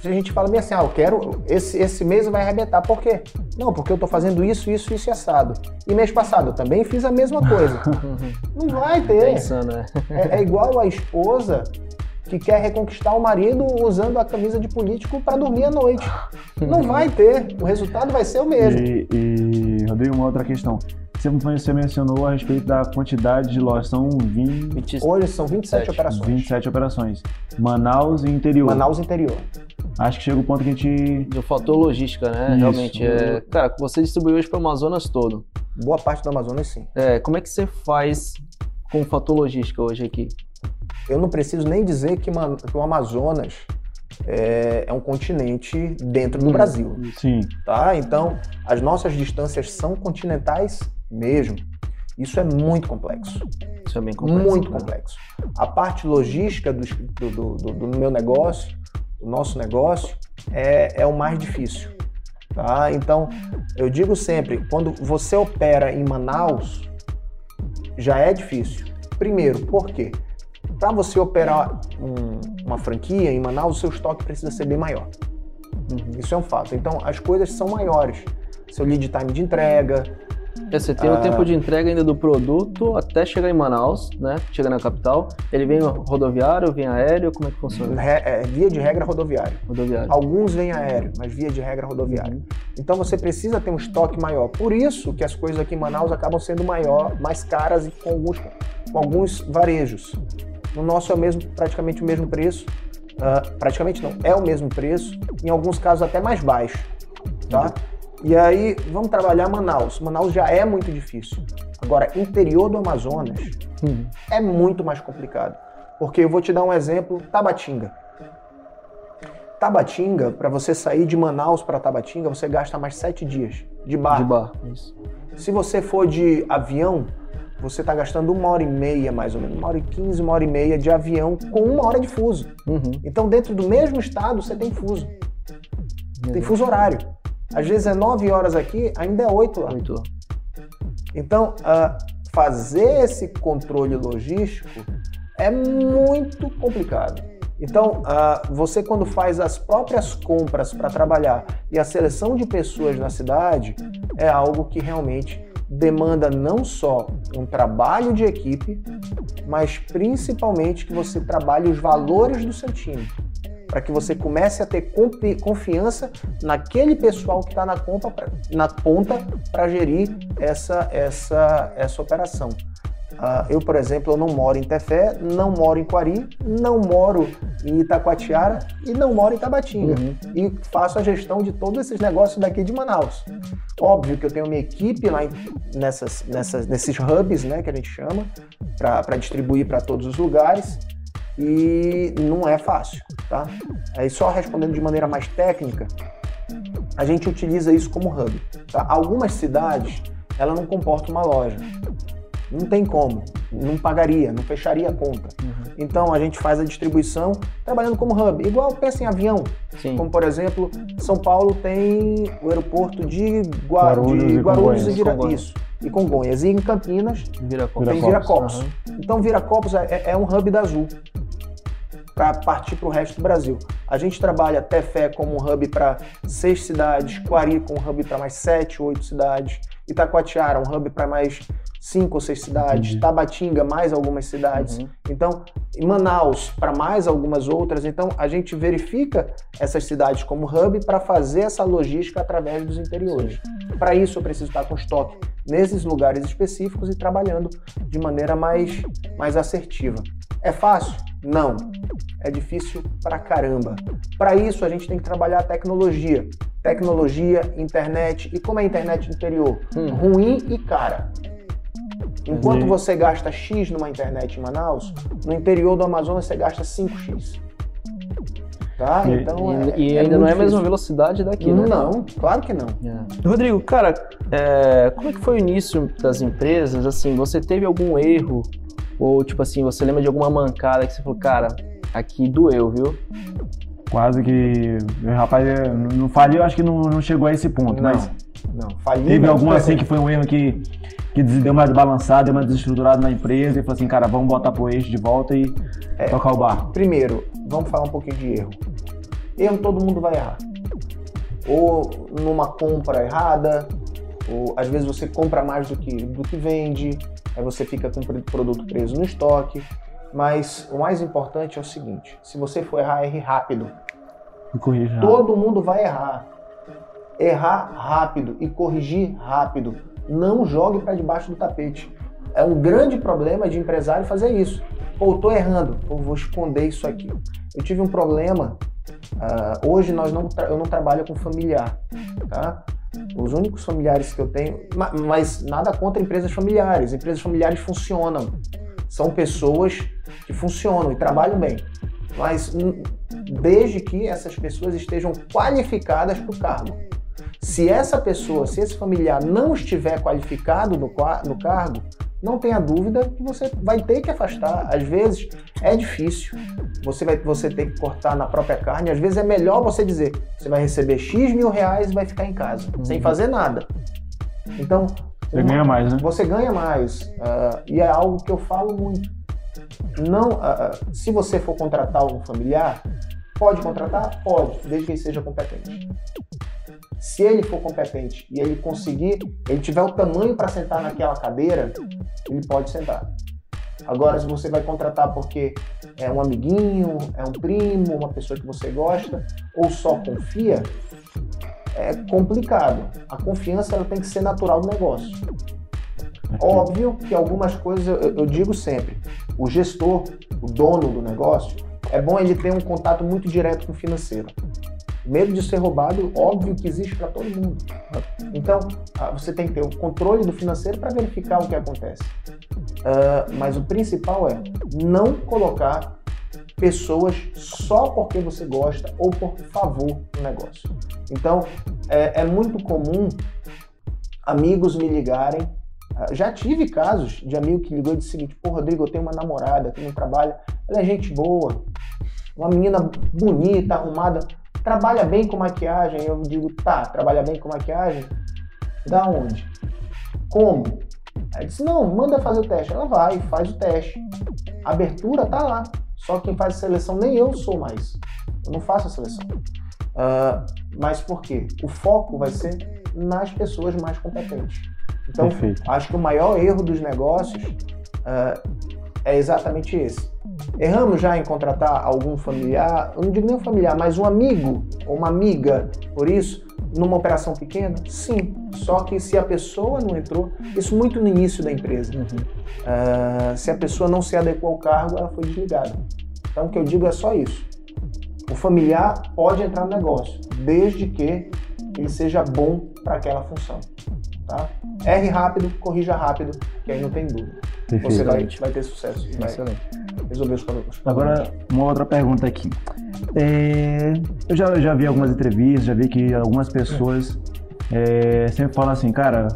Tem gente que fala bem assim, ah, eu quero. Esse, esse mês vai arrebentar. Por quê? Não, porque eu tô fazendo isso, isso, isso e assado. E mês passado eu também fiz a mesma coisa. [LAUGHS] Não vai ter. Pensando, né? É, é igual a esposa que quer reconquistar o marido usando a camisa de político para dormir à noite. Não vai ter. O resultado vai ser o mesmo. E, e, Rodrigo, uma outra questão. Você, mencionou a respeito da quantidade de lojas. São 20, 20 Hoje são 27 27. operações. 27 operações. Manaus e interior. Manaus interior. Acho que chega o ponto que a gente. do fator logística, né? Isso. Realmente. É, cara, você distribui hoje para o Amazonas todo. Boa parte do Amazonas, sim. É, como é que você faz com o fator logística hoje aqui? Eu não preciso nem dizer que, ma- que o Amazonas é, é um continente dentro do Hum. Brasil, Sim. tá? Então, as nossas distâncias são continentais mesmo. Isso é muito complexo, Isso é bem complexo. muito né? complexo. A parte logística do, do, do- do meu negócio, do nosso negócio, é, é o mais difícil, tá? Então, eu digo sempre, quando você opera em Manaus, já é difícil. Primeiro, por quê? Para você operar um- uma franquia em Manaus, o seu estoque precisa ser bem maior. Uhum. Isso é um fato. Então, as coisas são maiores. Seu lead time de entrega, É, Você tem Ah. o tempo de entrega ainda do produto até chegar em Manaus, né? Chega na capital. Ele vem rodoviário, vem aéreo, como é que funciona? é, via de regra rodoviária. Rodoviário. Alguns vêm aéreo, mas via de regra rodoviária. Então você precisa ter um estoque maior. Por isso que as coisas aqui em Manaus acabam sendo maior, mais caras e com alguns, com alguns varejos. No nosso é o mesmo, praticamente o mesmo preço. Ah, praticamente não, é o mesmo preço, em alguns casos até mais baixo. Tá? E aí, vamos trabalhar Manaus. Manaus já é muito difícil. Agora, interior do Amazonas Uhum. é muito mais complicado. Porque eu vou te dar um exemplo, Tabatinga. Tabatinga, para você sair de Manaus para Tabatinga, você gasta mais sete dias de barco. De bar. Isso. Se você for de avião, você está gastando uma hora e meia, mais ou menos, uma hora e quinze, uma hora e meia de avião com uma hora de fuso. Uhum. Então, dentro do mesmo estado, você tem fuso. Tem fuso horário. Às vezes é nove horas aqui, ainda é oito lá. Muito. Então, ah, fazer esse controle logístico é muito complicado. Então, ah, você quando faz as próprias compras para trabalhar e a seleção de pessoas na cidade é algo que realmente demanda não só um trabalho de equipe, mas principalmente que você trabalhe os valores do seu time, para que você comece a ter confi- confiança naquele pessoal que está na, na ponta para gerir essa, essa, essa operação. Ah, eu, por exemplo, eu não moro em Tefé, não moro em Quari, não moro em Itacoatiara e não moro em Tabatinga. E faço a gestão de todos esses negócios daqui de Manaus. Óbvio que eu tenho minha equipe lá em- nessas, nessas, nesses hubs, né, que a gente chama, para distribuir para todos os lugares. E não é fácil, tá? Aí só respondendo de maneira mais técnica, a gente utiliza isso como hub. Tá? Algumas cidades, ela não comporta uma loja. Não tem como, não pagaria, não fecharia a conta. Então a gente faz a distribuição trabalhando como hub. Igual pensa em avião, Sim. como por exemplo, São Paulo tem o aeroporto de, Gua- Guarulhos de e Guarulhos Congonhas. e e Congonhas. E em Campinas Viracopos. tem Viracopos. Aham. Então Viracopos é, é um hub da Azul para partir para o resto do Brasil. A gente trabalha Tefé como um hub para seis cidades, Quari com um hub para mais sete, oito cidades, Itacoatiara um hub para mais cinco ou seis cidades, Entendi. Tabatinga, mais algumas cidades. Uhum. Então, Manaus, para mais algumas outras. Então, a gente verifica essas cidades como hub para fazer essa logística através dos interiores. Para isso, eu preciso estar com estoque nesses lugares específicos e trabalhando de maneira mais, mais assertiva. É fácil? Não. É difícil pra caramba. Para isso, a gente tem que trabalhar a tecnologia. Tecnologia, internet. E como é a internet interior? Hum. Ruim e cara. Enquanto Entendi. você gasta X numa internet em Manaus, no interior do Amazonas você gasta 5X. Tá? E- Então, E, é, e é ainda não é a mesma velocidade daqui, né? Não, claro que não. É. Rodrigo, cara, é, como é que foi o início das empresas? Assim, você teve algum erro? Ou, tipo assim, você lembra de alguma mancada que você falou, cara, aqui doeu, viu? Quase que. Rapaz, eu não faliu, acho que não, não chegou a esse ponto, Não, mas não. Faliu, teve algum assim que [LAUGHS] foi um erro que, que deu uma desbalançada, deu uma desestruturada na empresa e falou assim, cara, vamos botar pro eixo de volta e É. tocar o barco. Primeiro, vamos falar um pouquinho de erro. Erro todo mundo vai errar. Ou numa compra errada, ou às vezes você compra mais do que, do que vende, aí você fica com o pro- produto preso no estoque. Mas o mais importante é o seguinte: se você for errar, erre rápido. Corrija. Todo mundo vai errar. Errar rápido e corrigir rápido. Não jogue para debaixo do tapete. É um grande problema de empresário fazer isso. Eu tô errando, Pô, vou esconder isso aqui. Eu tive um problema. ah, hoje nós não, eu não trabalho com familiar, tá? Os únicos familiares que eu tenho, ma- mas nada contra empresas familiares. Empresas familiares funcionam. São pessoas que funcionam e trabalham bem. Mas desde que essas pessoas estejam qualificadas para o cargo. Se essa pessoa, se esse familiar não estiver qualificado no, no cargo, não tenha dúvida que você vai ter que afastar. Às vezes é difícil, você vai você ter que cortar na própria carne. Às vezes é melhor você dizer, você vai receber X mil reais e vai ficar em casa, sem fazer nada. Então, Você uma- ganha mais, né? você ganha mais. ah, e é algo que eu falo muito. Não, ah, se você for contratar algum familiar, pode contratar? Pode, desde que ele seja competente. Se ele for competente e ele conseguir, ele tiver o tamanho para sentar naquela cadeira, ele pode sentar. Agora, se você vai contratar porque é um amiguinho, é um primo, uma pessoa que você gosta, ou só confia, é complicado. A confiança ela tem que ser natural do negócio. Óbvio que algumas coisas eu, eu digo sempre. O gestor, o dono do negócio, é bom ele ter um contato muito direto com o financeiro. Medo de ser roubado, óbvio que existe para todo mundo. Então, ah, você tem que ter o controle do financeiro para verificar o que acontece. Ah, mas o principal é não colocar pessoas só porque você gosta ou por favor no negócio. Então, é, é muito comum amigos me ligarem. Ah, Já tive casos de amigo que ligou e disse o seguinte: Pô, Rodrigo, eu tenho uma namorada que não trabalha, ela é gente boa, uma menina bonita, arrumada, trabalha bem com maquiagem. Eu digo: Tá, trabalha bem com maquiagem? Da onde? Como? Aí disse: Não, manda fazer o teste. Ela vai, faz o teste. A abertura tá lá. Só quem faz a seleção nem eu sou mais. Eu não faço a seleção. Ah, mas por quê? O foco vai ser nas pessoas mais competentes. Então, Perfeito. acho que o maior erro dos negócios ah, é exatamente esse. Erramos já em contratar algum familiar, eu não digo nem um familiar, mas um amigo ou uma amiga, por isso, numa operação pequena? Sim. Só que se a pessoa não entrou, isso muito no início da empresa, ah, se a pessoa não se adequou ao cargo, ela foi desligada. Então, o que eu digo é só isso. O familiar pode entrar no negócio, desde que ele seja bom para aquela função. Tá? Erre rápido, corrija rápido, que aí não tem dúvida. Perfeito. Você vai, vai ter sucesso, vai Excelente. resolver os problemas. Agora, uma outra pergunta aqui. É, eu já, já vi algumas entrevistas, já vi que algumas pessoas é, sempre falam assim, cara,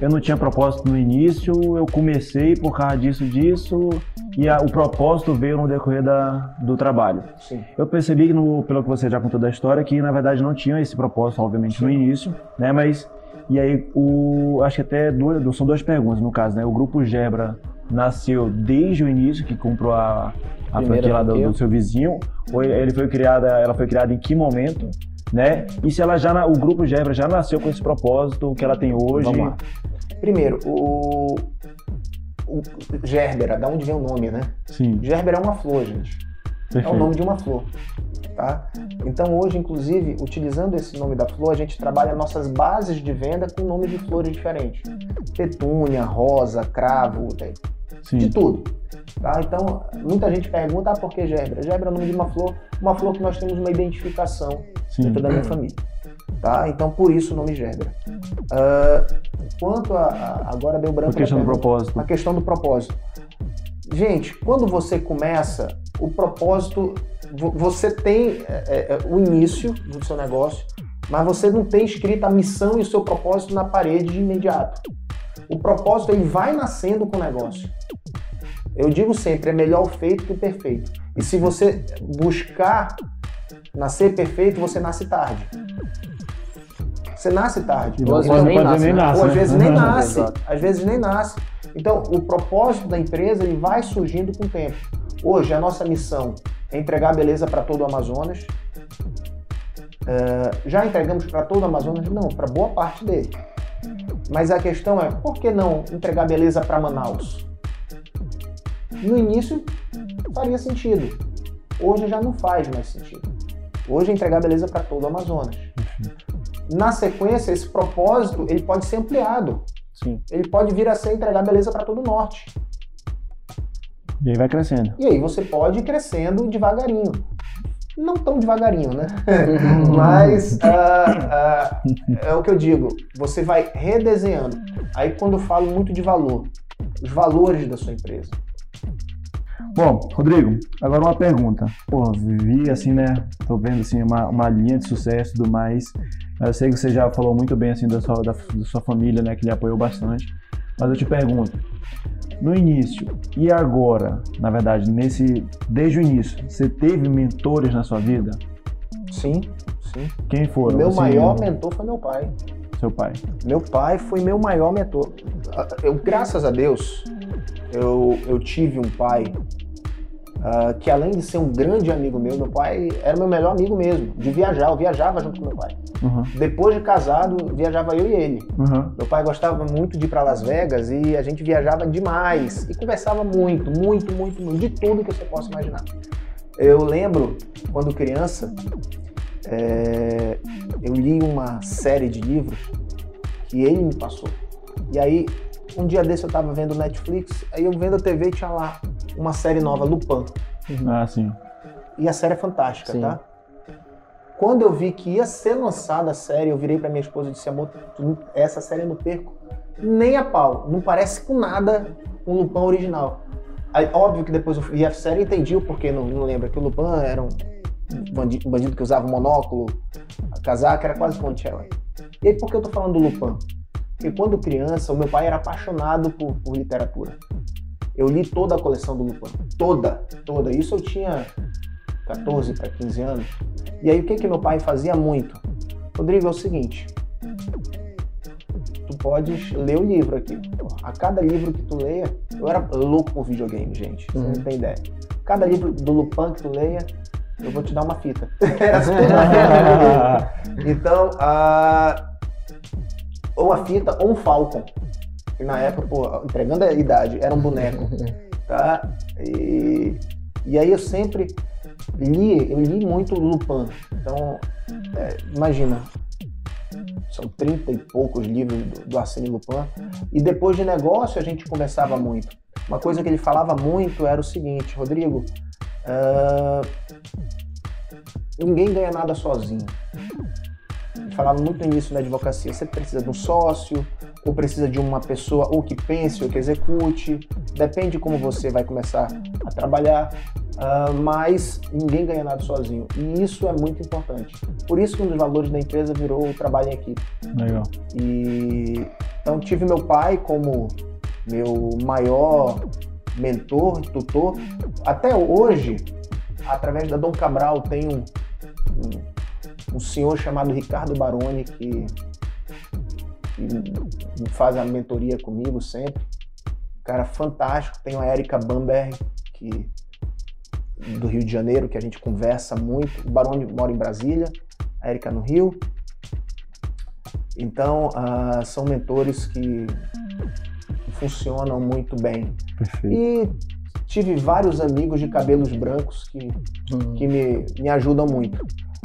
eu não tinha propósito no início, eu comecei por causa disso, disso, e a- o propósito veio no decorrer da, do trabalho. Sim. Eu percebi, que no, pelo que você já contou da história, que na verdade não tinha esse propósito, obviamente, no início, né? Mas, e aí, o, acho que até duas, são duas perguntas no caso, né? O grupo Gebra nasceu desde o início, que comprou a, a Primeira franquia lá do, do seu vizinho, ou ele foi criada, ela foi criada em que momento, né? E se ela já, o grupo Gebra já nasceu com esse propósito que ela tem hoje? Vamos lá. Primeiro, o... o Gerbera, da onde vem o nome, né? Sim. Gerbera é uma flor, gente. É o Perfeito. nome de uma flor. Tá? Então hoje, inclusive, utilizando esse nome da flor, a gente trabalha nossas bases de venda com nomes de flores diferentes. Petúnia, rosa, cravo, Sim. de tudo. Tá? Então, muita gente pergunta, ah, por que Gerbera? Gerbera é o nome de uma flor, uma flor que nós temos uma identificação Sim. dentro da minha família. Tá? Então, por isso o nome Gerbera. Ah, quanto a, a- Agora deu branco A questão do propósito. A questão do propósito. Gente, quando você começa, o propósito, vo- você tem é, é, o início do seu negócio, mas você não tem escrito a missão e o seu propósito na parede de imediato. O propósito ele vai nascendo com o negócio. Eu digo sempre, é melhor o feito que o perfeito. E se você buscar nascer perfeito, você nasce tarde. Você nasce tarde. Ou às pode- vezes nem nasce, né? Ou às né? vezes nem nasce. Às vezes nem nasce. Então, o propósito da empresa ele vai surgindo com o tempo. Hoje, a nossa missão é entregar beleza para todo o Amazonas. É, já entregamos para todo o Amazonas? Não, para boa parte dele. Mas a questão é, por que não entregar beleza para Manaus? No início, faria sentido. Hoje já não faz mais sentido. Hoje é entregar beleza para todo o Amazonas. Na sequência, esse propósito ele pode ser ampliado. Sim. Ele pode vir a ser entregar beleza para todo o norte. E aí vai crescendo. E aí você pode ir crescendo devagarinho. Não tão devagarinho, né? [LAUGHS] Mas ah, ah, é o que eu digo. Você vai redesenhando. Aí quando eu falo muito de valor, os valores da sua empresa. Bom, Rodrigo, agora uma pergunta. Pô, vi assim, né? Tô vendo assim uma, uma linha de sucesso e tudo mais. Eu sei que você já falou muito bem assim da sua, da, da sua família, né? Que lhe apoiou bastante. Mas eu te pergunto, no início e agora, na verdade, nesse desde o início, você teve mentores na sua vida? Sim, sim. Quem foram? meu Assim, maior mentor foi meu pai. Seu pai. Meu pai foi meu maior mentor. Eu, graças a Deus, eu, eu tive um pai ah, que além de ser um grande amigo meu, meu pai era meu melhor amigo mesmo, de viajar. Eu viajava junto com meu pai. Uhum. Depois de casado, viajava eu e ele. Uhum. Meu pai gostava muito de ir para Las Vegas e a gente viajava demais e conversava muito, muito, muito, muito, de tudo que você possa imaginar. Eu lembro, quando criança, é, eu li uma série de livros que ele me passou. E aí, um dia desse eu tava vendo Netflix, aí eu vendo a TV e tinha lá uma série nova, Lupin. Ah, sim. E a série é fantástica, Sim. tá? Quando eu vi que ia ser lançada a série, eu virei pra minha esposa e disse, amor, essa série eu não perco nem a pau. Não parece com nada um Lupin original. Aí, óbvio que depois eu vi a série e entendi o porquê, não, não lembra, que o Lupin era um bandido, um bandido que usava monóculo, a casaca, era quase Cherry. E aí por que eu tô falando do Lupin? Porque quando criança, o meu pai era apaixonado por, por literatura. Eu li toda a coleção do Lupin. Toda, toda. Isso eu tinha 14 para 15 anos. E aí o que que meu pai fazia muito? Rodrigo, é o seguinte. Tu podes ler o livro aqui. A cada livro que tu leia, eu era louco por videogame, gente. Você Uhum. não tem ideia. Cada livro do Lupin que tu leia, eu vou te dar uma fita. [LAUGHS] [LAUGHS] então, a... ou a fita ou um Falcon. E na época, pô, entregando a idade, era um boneco. [LAUGHS] Tá? E, e aí eu sempre li, eu li muito Lupin. Então, é, imagina, são 30 e poucos livros do, do Arsène Lupin. E depois de negócio a gente conversava muito. Uma coisa que ele falava muito era o seguinte, Rodrigo, ah, ninguém ganha nada sozinho. Falava muito nisso na advocacia. Você precisa de um sócio, ou precisa de uma pessoa ou que pense ou que execute. Depende como você vai começar a trabalhar. ah, mas ninguém ganha nada sozinho. E isso é muito importante. Por isso que um dos valores da empresa virou o trabalho em equipe. Legal. E então tive meu pai como meu maior mentor, tutor. Até hoje, através da Dom Cabral, um, um, um senhor chamado Ricardo Baroni que, que faz a mentoria comigo sempre. Cara fantástico. Tem a Erika Bamberg, que do Rio de Janeiro, que a gente conversa muito. O Baroni mora em Brasília, a Erika no Rio. Então, ah, são mentores que funcionam muito bem. Perfeito. E tive vários amigos de cabelos brancos que, Hum. que me, me ajudam muito.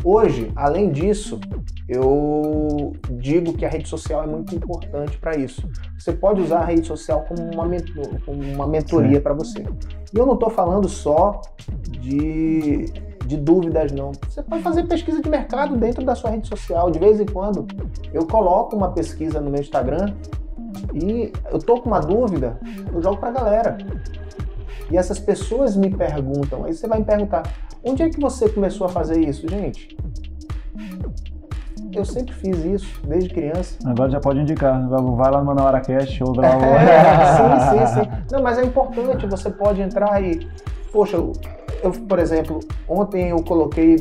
Hoje, além disso, eu digo que a rede social é muito importante para isso. Você pode usar a rede social como uma, mentor- como uma mentoria para você. E eu não estou falando só de, de dúvidas, não. Você pode fazer pesquisa de mercado dentro da sua rede social. De vez em quando, eu coloco uma pesquisa no meu Instagram e eu tô com uma dúvida, eu jogo pra galera. E essas pessoas me perguntam, aí você vai me perguntar, onde é que você começou a fazer isso, gente? Eu sempre fiz isso, desde criança. Agora já pode indicar. Vai lá no Manaus Cast ou lá. [LAUGHS] É, sim, sim, sim. Não, mas é importante, você pode entrar e. Poxa, eu, eu, por exemplo, ontem eu coloquei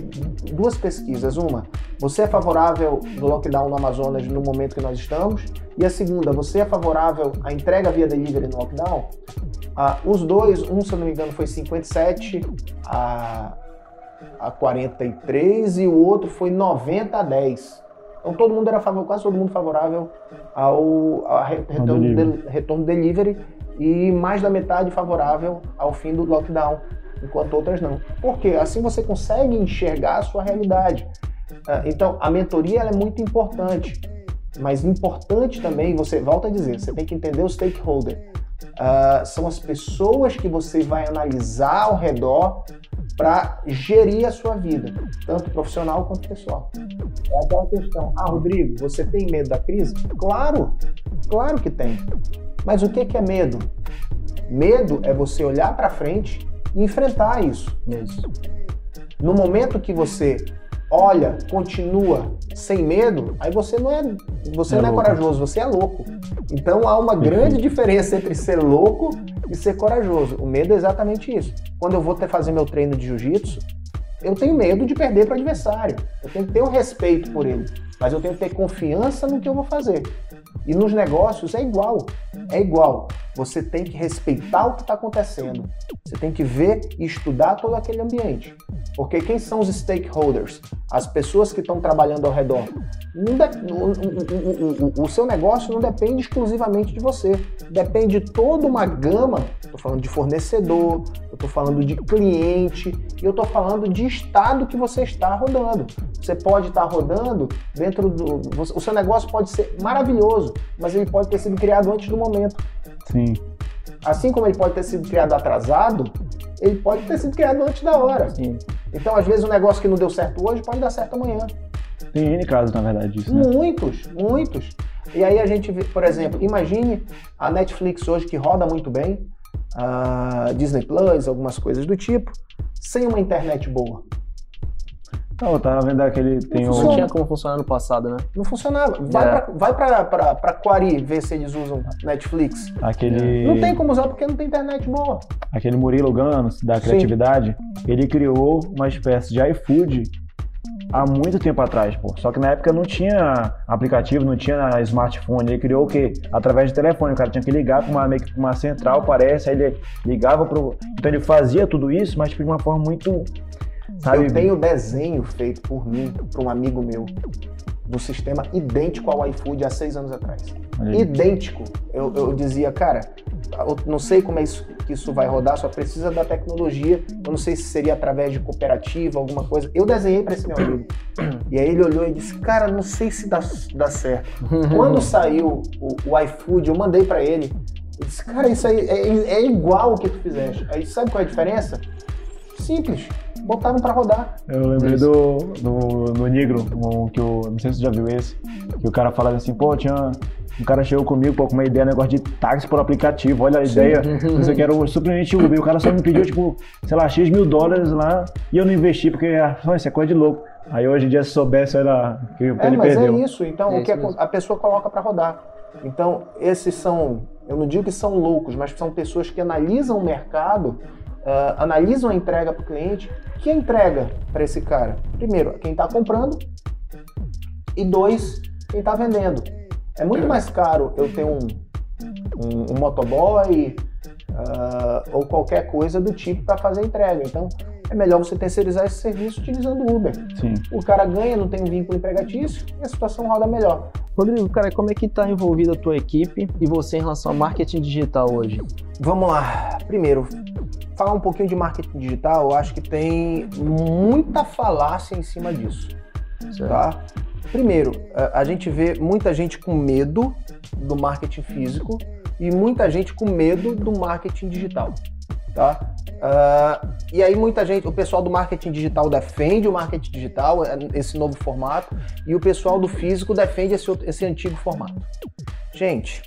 duas pesquisas. Uma, você é favorável do lockdown no Amazonas no momento que nós estamos? E a segunda, você é favorável à entrega via delivery no lockdown? Ah, os dois, um, se eu não me engano, foi 57 a, a 43 e o outro foi 90 a 10. Então todo mundo era favorável, quase todo mundo favorável ao, ao re- retorno, delivery. de- retorno delivery e mais da metade favorável ao fim do lockdown, enquanto outras não. Por quê? Assim você consegue enxergar a sua realidade. Ah, Então a mentoria é muito importante, mas importante também, você volta a dizer, você tem que entender o stakeholder. Ah, são as pessoas que você vai analisar ao redor para gerir a sua vida, tanto profissional quanto pessoal. É aquela questão. Ah, Rodrigo, você tem medo da crise? Claro, claro que tem. Mas o que é medo? Medo é você olhar para frente e enfrentar isso. Isso. No momento que você olha, continua sem medo, aí você não é, você É não é louco. corajoso, você é louco. Então há uma grande diferença entre ser louco e ser corajoso. O medo é exatamente isso. Quando eu vou fazer meu treino de jiu-jitsu, eu tenho medo de perder para o adversário. Eu tenho que ter um respeito por ele, mas eu tenho que ter confiança no que eu vou fazer. E nos negócios é igual. É igual. Você tem que respeitar o que está acontecendo. Você tem que ver e estudar todo aquele ambiente. Porque quem são os stakeholders? As pessoas que estão trabalhando ao redor. O, o- o- o- seu negócio não depende exclusivamente de você. Depende de toda uma gama. Estou falando de fornecedor, estou falando de cliente e eu estou falando de estado que você está rodando. Você pode estar rodando dentro do. O seu negócio pode ser maravilhoso, mas ele pode ter sido criado antes do momento. Sim. Assim como ele pode ter sido criado atrasado, ele pode ter sido criado antes da hora. Sim. Então, às vezes, um negócio que não deu certo hoje pode dar certo amanhã. Tem N casos, na verdade, disso, né? Muitos, muitos. E aí a gente vê, por exemplo, imagine a Netflix hoje que roda muito bem, a Disney Plus, algumas coisas do tipo, sem uma internet boa. Não, eu tava vendo aquele. Tem Não o. funciona. tinha como funcionar no passado, né? Não funcionava. Vai É. pra, vai pra, pra, pra Quari ver se eles usam Netflix. Aquele. Não tem como usar porque não tem internet boa. Aquele Murilo Ganos, da Sim. criatividade, ele criou uma espécie de iFood há muito tempo atrás, pô. Só que na época não tinha aplicativo, não tinha smartphone. Ele criou o quê? Através de telefone. O cara tinha que ligar para uma, meio que pra uma central, parece, aí ele ligava pro. Então ele fazia tudo isso, mas de uma forma muito. Sabe? Eu tenho desenho feito por mim, por um amigo meu, do sistema idêntico ao iFood há seis anos atrás. Aí. idêntico. Eu, eu dizia, cara, eu não sei como é isso, que isso vai rodar, só precisa da tecnologia. Eu não sei se seria através de cooperativa, alguma coisa. Eu desenhei para esse meu amigo. E aí ele olhou e disse, cara, não sei se dá, dá certo. Quando [LAUGHS] saiu o, o iFood, eu mandei para ele. Eu disse, cara, isso aí é, é igual o que tu fizeste. Aí sabe qual é a diferença? Simples. Botaram para rodar. Eu lembrei do, do, do Negro, um, que eu não sei se você já viu esse, que o cara falava assim, pô, tinha. Um cara chegou comigo pô, com uma ideia, negócio de táxi por aplicativo, olha a ideia, não sei o que era o [LAUGHS] simplesmente Uber, e o cara só me pediu, tipo, sei lá, X mil dólares lá, e eu não investi, porque, ah, isso é coisa de louco. Aí hoje em dia, se soubesse, olha, que É, ele mas perdeu. é isso. Então, É o que isso a, a pessoa coloca para rodar. Então, esses são, eu não digo que são loucos, mas são pessoas que analisam o mercado, ah, analisam a entrega para o cliente. Que entrega para esse cara? Primeiro, quem está comprando e dois, quem está vendendo. É muito mais caro eu ter um, um, um motoboy ah, ou qualquer coisa do tipo para fazer entrega. Então, é melhor você terceirizar esse serviço utilizando o Uber Sim. o cara ganha, não tem um vínculo empregatício e a situação roda melhor. Rodrigo, cara, como é que está envolvida a tua equipe e você em relação ao marketing digital hoje? Vamos lá. Primeiro, falar um pouquinho de marketing digital, eu acho que tem muita falácia em cima disso. Certo. Tá? Primeiro, a- a gente vê muita gente com medo do marketing físico e muita gente com medo do marketing digital. Tá? Ah, e aí muita gente, o pessoal do marketing digital defende o marketing digital, é, esse novo formato, e o pessoal do físico defende esse, esse antigo formato. Gente,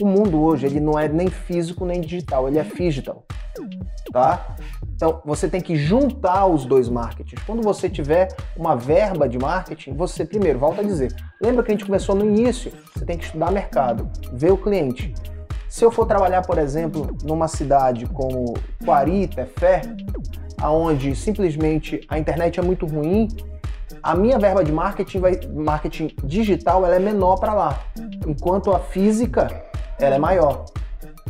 o mundo hoje ele não é nem físico nem digital, ele é digital, tá? Então você tem que juntar os dois marketings. Quando você tiver uma verba de marketing, você primeiro volta a dizer, lembra que a gente começou no início? Você tem que estudar mercado, ver o cliente. Se eu for trabalhar, por exemplo, numa cidade como Quari, Tefé, aonde simplesmente a internet é muito ruim, a minha verba de marketing, vai, marketing digital, ela é menor para lá, enquanto a física ela é maior.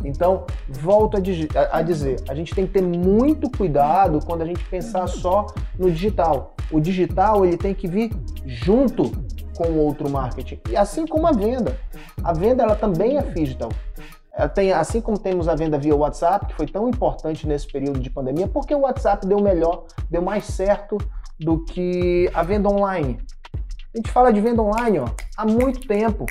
Então, volto a, a- dizer, a gente tem que ter muito cuidado quando a gente pensar só no digital. O digital ele tem que vir junto com outro marketing. E assim como a venda. A venda ela também é digital. Ela tem, assim como temos a venda via WhatsApp, que foi tão importante nesse período de pandemia, porque o WhatsApp deu melhor, deu mais certo do que a venda online. A gente fala de venda online ó, há muito tempo.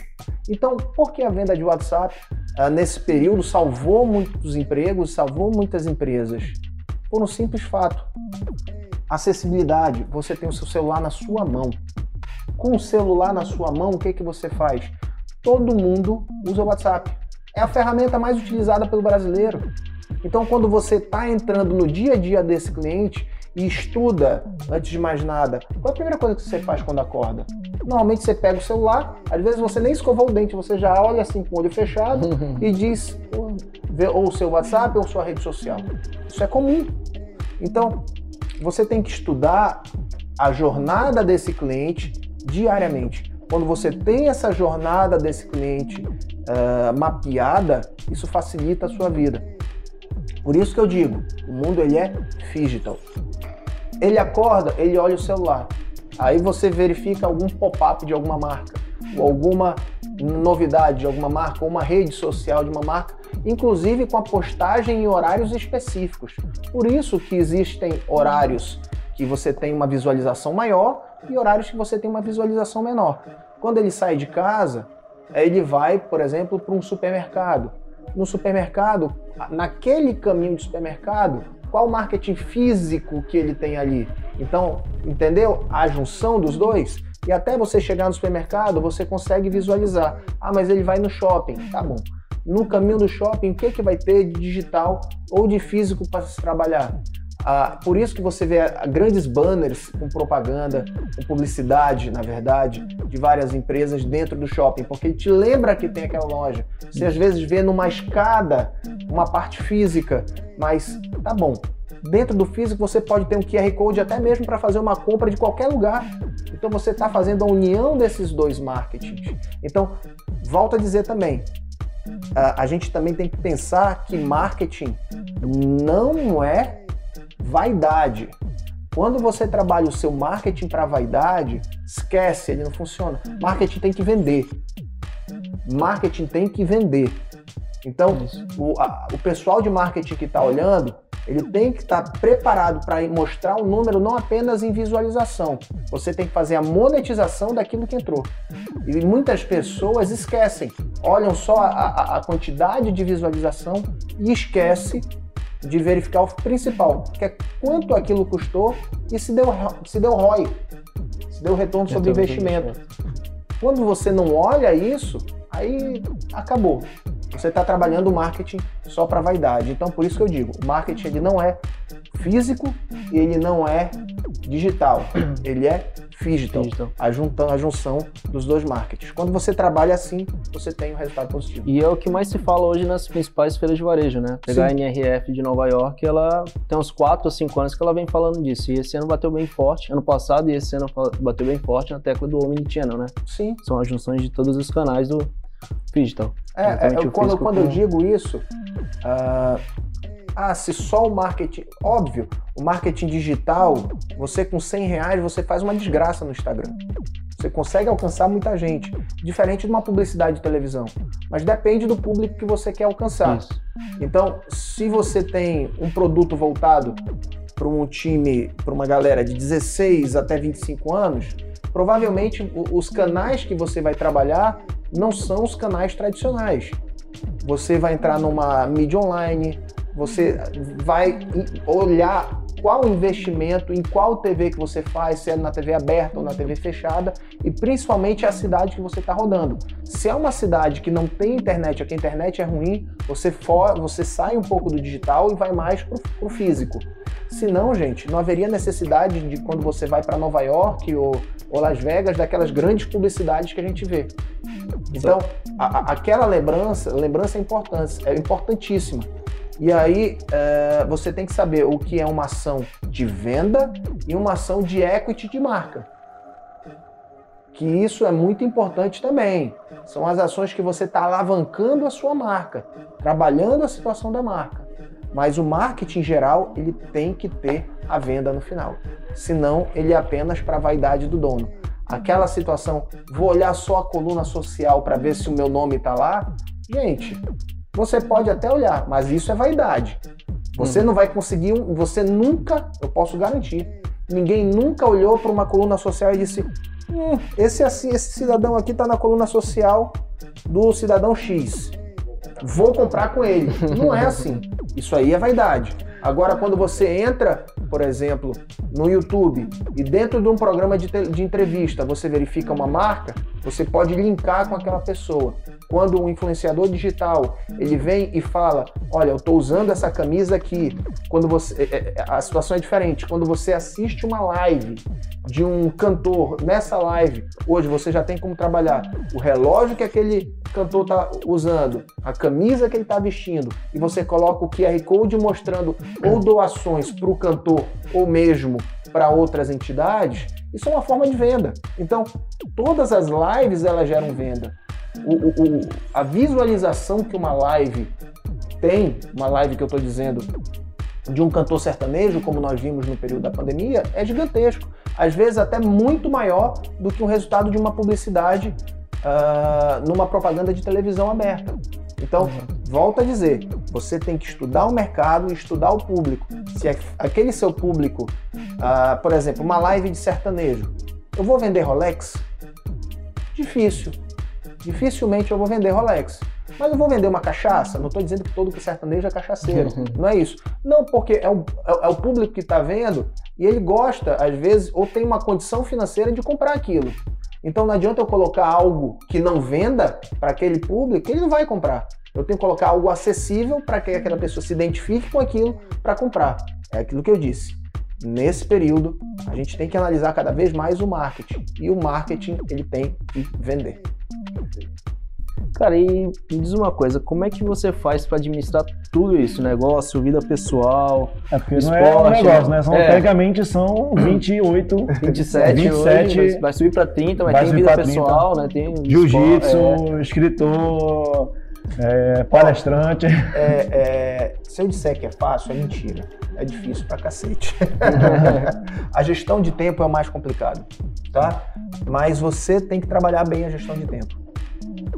Então, por que a venda de WhatsApp ah, nesse período salvou muitos empregos, salvou muitas empresas? Por um simples fato: acessibilidade. Você tem o seu celular na sua mão. Com o celular na sua mão, o que, que você faz? Todo mundo usa o WhatsApp. É a ferramenta mais utilizada pelo brasileiro. Então, quando você está entrando no dia a dia desse cliente e estuda, antes de mais nada, qual é a primeira coisa que você faz quando acorda? Normalmente você pega o celular, às vezes você nem escovou o dente, você já olha assim com o olho fechado [LAUGHS] e diz ou, o seu WhatsApp ou sua rede social. Isso é comum. Então, você tem que estudar a jornada desse cliente diariamente. Quando você tem essa jornada desse cliente ah, mapeada, isso facilita a sua vida. Por isso que eu digo, o mundo ele é digital. Ele acorda, ele olha o celular. Aí você verifica algum pop-up de alguma marca, ou alguma novidade de alguma marca, ou uma rede social de uma marca, inclusive com a postagem em horários específicos. Por isso que existem horários que você tem uma visualização maior e horários que você tem uma visualização menor. Quando ele sai de casa, ele vai, por exemplo, para um supermercado. No supermercado, naquele caminho de supermercado, qual o marketing físico que ele tem ali? Então, entendeu? A junção dos dois. E até você chegar no supermercado, você consegue visualizar. Ah, mas ele vai no shopping. Tá bom. No caminho do shopping, o que, que vai ter de digital ou de físico para se trabalhar? Ah, por isso que você vê ah, grandes banners com propaganda, com publicidade, na verdade, de várias empresas dentro do shopping, porque te lembra que tem aquela loja. Você às vezes vê numa escada uma parte física, mas tá bom. Dentro do físico você pode ter um QR Code até mesmo para fazer uma compra de qualquer lugar. Então você está fazendo a união desses dois marketings. Então, volto a dizer também, a, a gente também tem que pensar que marketing não é vaidade. Quando você trabalha o seu marketing para vaidade, esquece, ele não funciona. Marketing tem que vender. Marketing tem que vender. Então, o, a- o pessoal de marketing que está olhando, ele tem que estar preparado para mostrar o número não apenas em visualização. Você tem que fazer a monetização daquilo que entrou. E muitas pessoas esquecem, olham só a, a- a quantidade de visualização e esquece de verificar o principal, que é quanto aquilo custou e se deu, se deu ROI, se deu retorno sobre investimento. Quando você não olha isso, aí acabou. Você está trabalhando o marketing só para vaidade. Então, por isso que eu digo, o marketing ele não é físico e ele não é digital. Ele é digital. Digital. A, junta, a junção dos dois marketings. Quando você trabalha assim, você tem um resultado positivo. E é o que mais se fala hoje nas principais feiras de varejo, né? Pegar Sim. a NRF de Nova York, ela tem uns 4 ou 5 anos que ela vem falando disso. E esse ano bateu bem forte, ano passado e esse ano bateu bem forte na tecla do Omnichannel, né? Sim. São as junções de todos os canais do digital. É, é, quando, quando eu digo isso, ah, ah, se só o marketing. Óbvio, o marketing digital, você com 100 reais, você faz uma desgraça no Instagram. Você consegue alcançar muita gente, diferente de uma publicidade de televisão. Mas depende do público que você quer alcançar. Isso. Então, se você tem um produto voltado para um time, para uma galera de 16 até 25 anos, provavelmente os canais que você vai trabalhar não são os canais tradicionais. Você vai entrar numa mídia online, você vai olhar qual investimento, em qual TV que você faz, se é na TV aberta ou na TV fechada, e principalmente a cidade que você está rodando. Se é uma cidade que não tem internet, ou que a internet é ruim, você, for, você sai um pouco do digital e vai mais para o físico. Se não, gente, não haveria necessidade de quando você vai para Nova York ou, ou Las Vegas, daquelas grandes publicidades que a gente vê. Então, a- a- aquela lembrança, lembrança é importante, é importantíssima. E aí, é, você tem que saber o que é uma ação de venda e uma ação de equity de marca. Que isso é muito importante também. São as ações que você está alavancando a sua marca, trabalhando a situação da marca. Mas o marketing geral, ele tem que ter a venda no final. Senão, ele é apenas para a vaidade do dono. Aquela situação, vou olhar só a coluna social para ver se o meu nome está lá. Gente, você pode até olhar, mas isso é vaidade. Você não vai conseguir, um- você nunca, eu posso garantir, ninguém nunca olhou para uma coluna social e disse: hum, esse, assim, esse cidadão aqui está na coluna social do cidadão X. Vou comprar com ele. Não é assim. Isso aí é vaidade. Agora, quando você entra, por exemplo, no YouTube e dentro de um programa de, de entrevista você verifica uma marca, você pode linkar com aquela pessoa. Quando um influenciador digital ele vem e fala, olha, eu estou usando essa camisa aqui. Quando você, é, é, a situação é diferente. Quando você assiste uma live de um cantor nessa live, hoje você já tem como trabalhar o relógio que aquele cantor está usando, a camisa que ele está vestindo, e você coloca o QR Code mostrando ou doações para o cantor ou mesmo para outras entidades, isso é uma forma de venda. Então, todas as lives elas geram venda. O- o- o- a visualização que uma live tem, uma live que eu estou dizendo, de um cantor sertanejo, como nós vimos no período da pandemia, é gigantesco. Às vezes até muito maior do que um resultado de uma publicidade ah, numa propaganda de televisão aberta. Então, volto a dizer, você tem que estudar o mercado e estudar o público. Se é aquele seu público, ah, por exemplo, uma live de sertanejo, eu vou vender Rolex? Difícil. Dificilmente eu vou vender Rolex. Mas eu vou vender uma cachaça? Não estou dizendo que todo sertanejo é cachaceiro. Não é isso. Não, porque é o, é- é o público que está vendo e ele gosta, às vezes, ou tem uma condição financeira de comprar aquilo. Então não adianta eu colocar algo que não venda para aquele público, ele não vai comprar. Eu tenho que colocar algo acessível para que aquela pessoa se identifique com aquilo para comprar. É aquilo que eu disse. Nesse período, a gente tem que analisar cada vez mais o marketing. E o marketing, ele tem que vender. Cara, e me diz uma coisa, como é que você faz pra administrar tudo isso? Negócio, vida pessoal, É porque não é um Esporte, negócio, né? São, é. Tecnicamente são 28. 27, 27 hoje, vai- subir pra 30, mas tem vida pra 30. pessoal, né? Tem Jiu-jitsu, é. escritor, é, palestrante. É, é, se eu disser que é fácil, é mentira. É difícil pra cacete. [LAUGHS] a gestão de tempo é o mais complicado, tá? Mas você tem que trabalhar bem a gestão de tempo.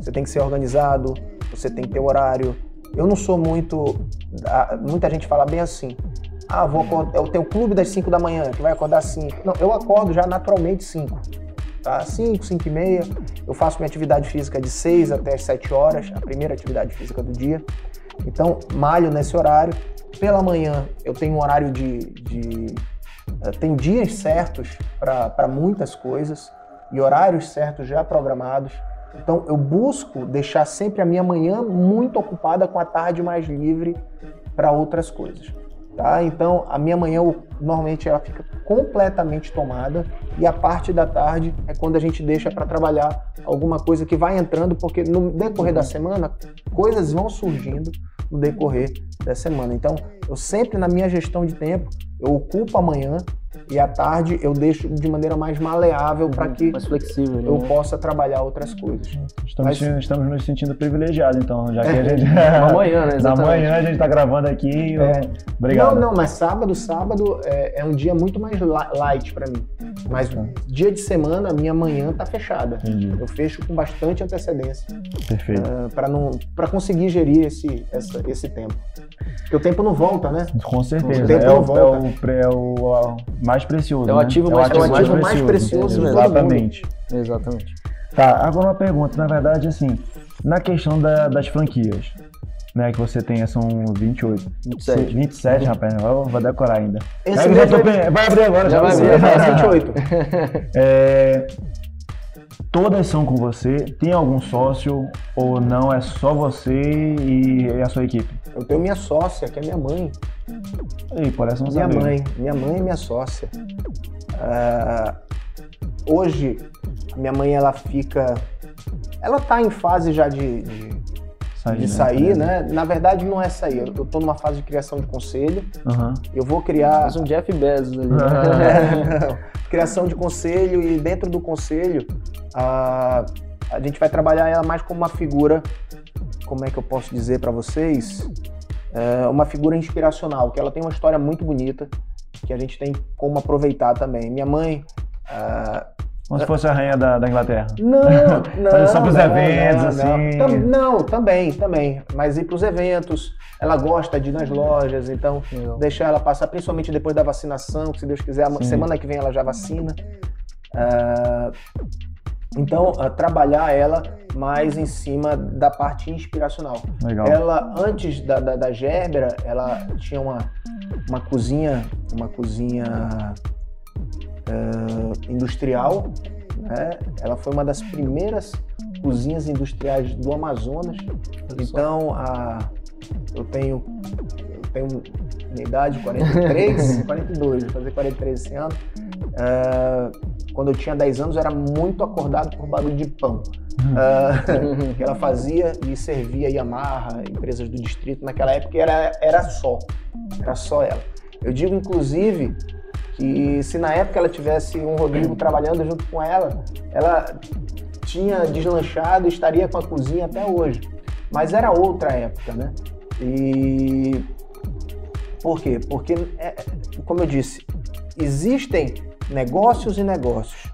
Você tem que ser organizado, você tem que ter horário. Eu não sou muito. Muita gente fala bem assim. Ah, vou acordar, tenho o clube das 5 da manhã, que vai acordar às 5. Não, eu acordo já naturalmente 5. Tá? 5, 5 e meia. Eu faço minha atividade física de 6 até as 7 horas, a primeira atividade física do dia. Então, malho nesse horário. Pela manhã, eu tenho um horário de. de eh, tenho dias certos para muitas coisas e horários certos já programados. Então, eu busco deixar sempre a minha manhã muito ocupada com a tarde mais livre para outras coisas. Tá? Então, a minha manhã normalmente ela fica completamente tomada e a parte da tarde é quando a gente deixa para trabalhar alguma coisa que vai entrando, porque no decorrer da semana coisas vão surgindo no decorrer da semana. Então, eu sempre na minha gestão de tempo, eu ocupo amanhã e à tarde eu deixo de maneira mais maleável para que Mais flexível. eu né? possa trabalhar outras coisas. Estamos, Mas- estamos nos sentindo privilegiados, então, já que a gente. [LAUGHS] Na manhã, né? [LAUGHS] Exatamente. manhã a gente tá gravando aqui. É. Obrigado. Não, não, mas sábado, sábado é, é um dia muito mais li- light para mim. Mas dia de semana, minha manhã tá fechada. Entendi. Eu fecho com bastante antecedência Perfeito. para não para conseguir gerir esse essa- esse tempo. Porque o tempo não volta, né? Com certeza. O tempo É não o, volta. é o é o, mais precioso. É o né? ativo mais- é o ativo mais precioso de todo Exatamente. Exatamente. Tá, agora uma pergunta, na verdade, assim, na questão da- das franquias, né, que você tem, são 28. 27. 27, rapaz, eu vou decorar ainda. Esse já tô vai- vai abrir agora, Já vai vai abrir. Faz 28. [LAUGHS] É, todas são com você? Tem algum sócio ou não? É só você e a sua equipe? Eu tenho minha sócia, que é minha mãe. Ih, parece não Minha saber. mãe, minha mãe é minha sócia. Ah, hoje, a minha mãe ela fica. Ela tá em fase já de, de, Sair, de sair, né? Na verdade, não é sair. Eu eu tô numa fase de criação de conselho. Aham. Eu vou criar. Faz um Jeff Bezos ali. Não. [LAUGHS] criação de conselho e dentro do conselho a, a gente vai trabalhar ela mais como uma figura, como é que eu posso dizer para vocês, É, uma figura inspiracional, que ela tem uma história muito bonita que a gente tem como aproveitar também. Minha mãe ah, Como se fosse a rainha da, da Inglaterra. [LAUGHS] não, [LAUGHS] não. Só pros não, eventos, não, assim. Não, não, também, também. Mas ir pros eventos. Ela gosta de ir nas lojas, então deixar ela passar, principalmente depois da vacinação, que se Deus quiser, Sim. semana que vem ela já vacina. Ah, então, trabalhar ela mais em cima da parte inspiracional. Legal. Ela, antes da, da, da Gerbera, ela tinha uma, uma cozinha, uma cozinha eh, industrial. Né? Ela foi uma das primeiras cozinhas industriais do Amazonas. Então, a, eu tenho eu tenho minha idade, 43, 42, [LAUGHS] vou fazer 43 esse ano. Eh, quando eu tinha 10 anos, eu era muito acordado por barulho de pão. Eh, [LAUGHS] que ela fazia e servia Yamaha, empresas do distrito. Naquela época era, era só, era só ela. Eu digo, inclusive, que se na época ela tivesse um Rodrigo trabalhando junto com ela, ela tinha deslanchado e estaria com a cozinha até hoje. Mas era outra época, né? E por quê? Porque, é, como eu disse, existem negócios e negócios.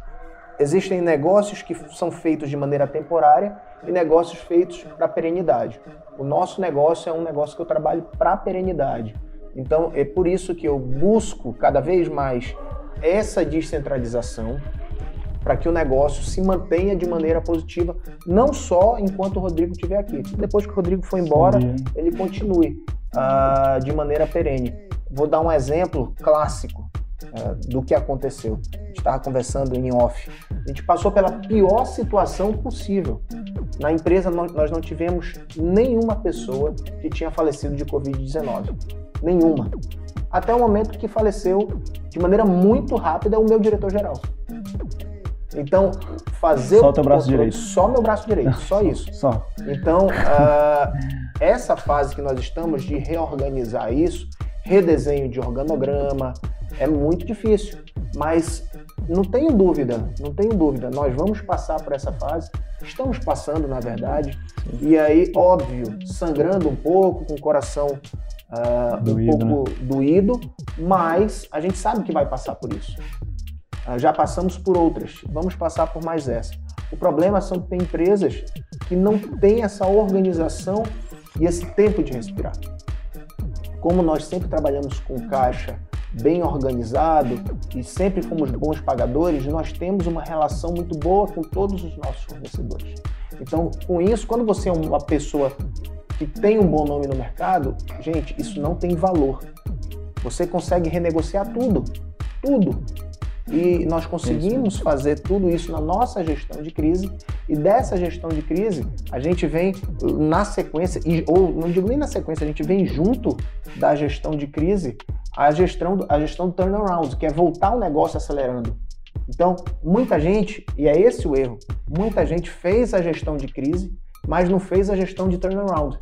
Existem negócios que são feitos de maneira temporária e negócios feitos para perenidade. O nosso negócio é um negócio que eu trabalho para perenidade. Então, é por isso que eu busco cada vez mais essa descentralização para que o negócio se mantenha de maneira positiva, não só enquanto o Rodrigo estiver aqui. Depois que o Rodrigo for embora, ele continue ah, de maneira perene. Vou dar um exemplo clássico ah, do que aconteceu. A gente estava conversando em off. A gente passou pela pior situação possível. Na empresa, nós não tivemos nenhuma pessoa que tinha falecido de Covid-19. Nenhuma. Até o momento que faleceu de maneira muito rápida o meu diretor-geral. Então, fazer Só o teu braço controle- direito. Só meu braço direito, [LAUGHS] só isso. Só. Então, ah, essa fase que nós estamos de reorganizar isso, redesenho de organograma, é muito difícil. Mas não tenho dúvida, não tenho dúvida, nós vamos passar por essa fase, estamos passando, na verdade, e aí, óbvio, sangrando um pouco, com o coração um Doído, pouco doído, mas a gente sabe que vai passar por isso. Ah, já passamos por outras, vamos passar por mais essa. O problema são que tem empresas que não têm essa organização e esse tempo de respirar. Como nós sempre trabalhamos com caixa bem organizado e sempre fomos bons pagadores, nós temos uma relação muito boa com todos os nossos fornecedores. Então, com isso, quando você é uma pessoa que tem um bom nome no mercado, gente, isso não tem valor. Você consegue renegociar tudo, tudo. E nós conseguimos fazer tudo isso na nossa gestão de crise. E dessa gestão de crise, a gente vem na sequência, ou não digo nem na sequência, a gente vem junto da gestão de crise a gestão, a gestão do turnaround, que é voltar o negócio acelerando. Então, muita gente, e é esse o erro, muita gente fez a gestão de crise, mas não fez a gestão de turnaround.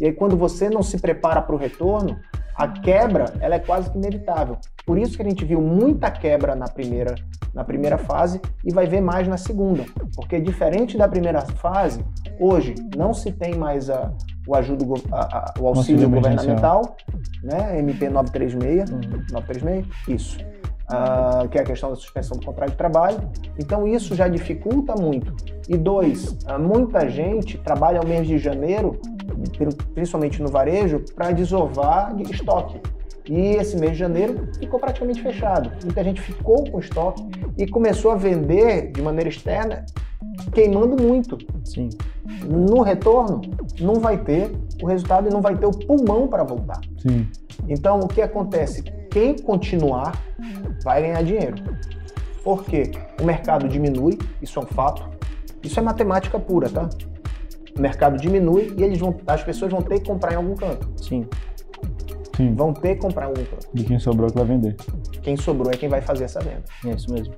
E aí, quando você não se prepara para o retorno, a quebra ela é quase que inevitável. Por isso que a gente viu muita quebra na primeira, na primeira fase e vai ver mais na segunda. Porque diferente da primeira fase, hoje não se tem mais a, o, ajudo, a, a, o auxílio governamental, né? MP 936, uhum. 936, isso. Uh, que é a questão da suspensão do contrato de trabalho. Então isso já dificulta muito. E dois, uh, muita gente trabalha ao mês de janeiro, principalmente no varejo, para desovar de estoque. E esse mês de janeiro ficou praticamente fechado. Muita gente ficou com estoque e começou a vender de maneira externa, queimando muito. Sim. No retorno, não vai ter o resultado e não vai ter o pulmão para voltar. Sim. Então, o que acontece? Quem continuar vai ganhar dinheiro. Por quê? O mercado diminui, isso é um fato. Isso é matemática pura, tá? O mercado diminui e eles vão, as pessoas vão ter que comprar em algum canto. Sim. Sim. Vão ter que comprar em algum canto. E quem sobrou é que vai vender. Quem sobrou é quem vai fazer essa venda. É isso mesmo.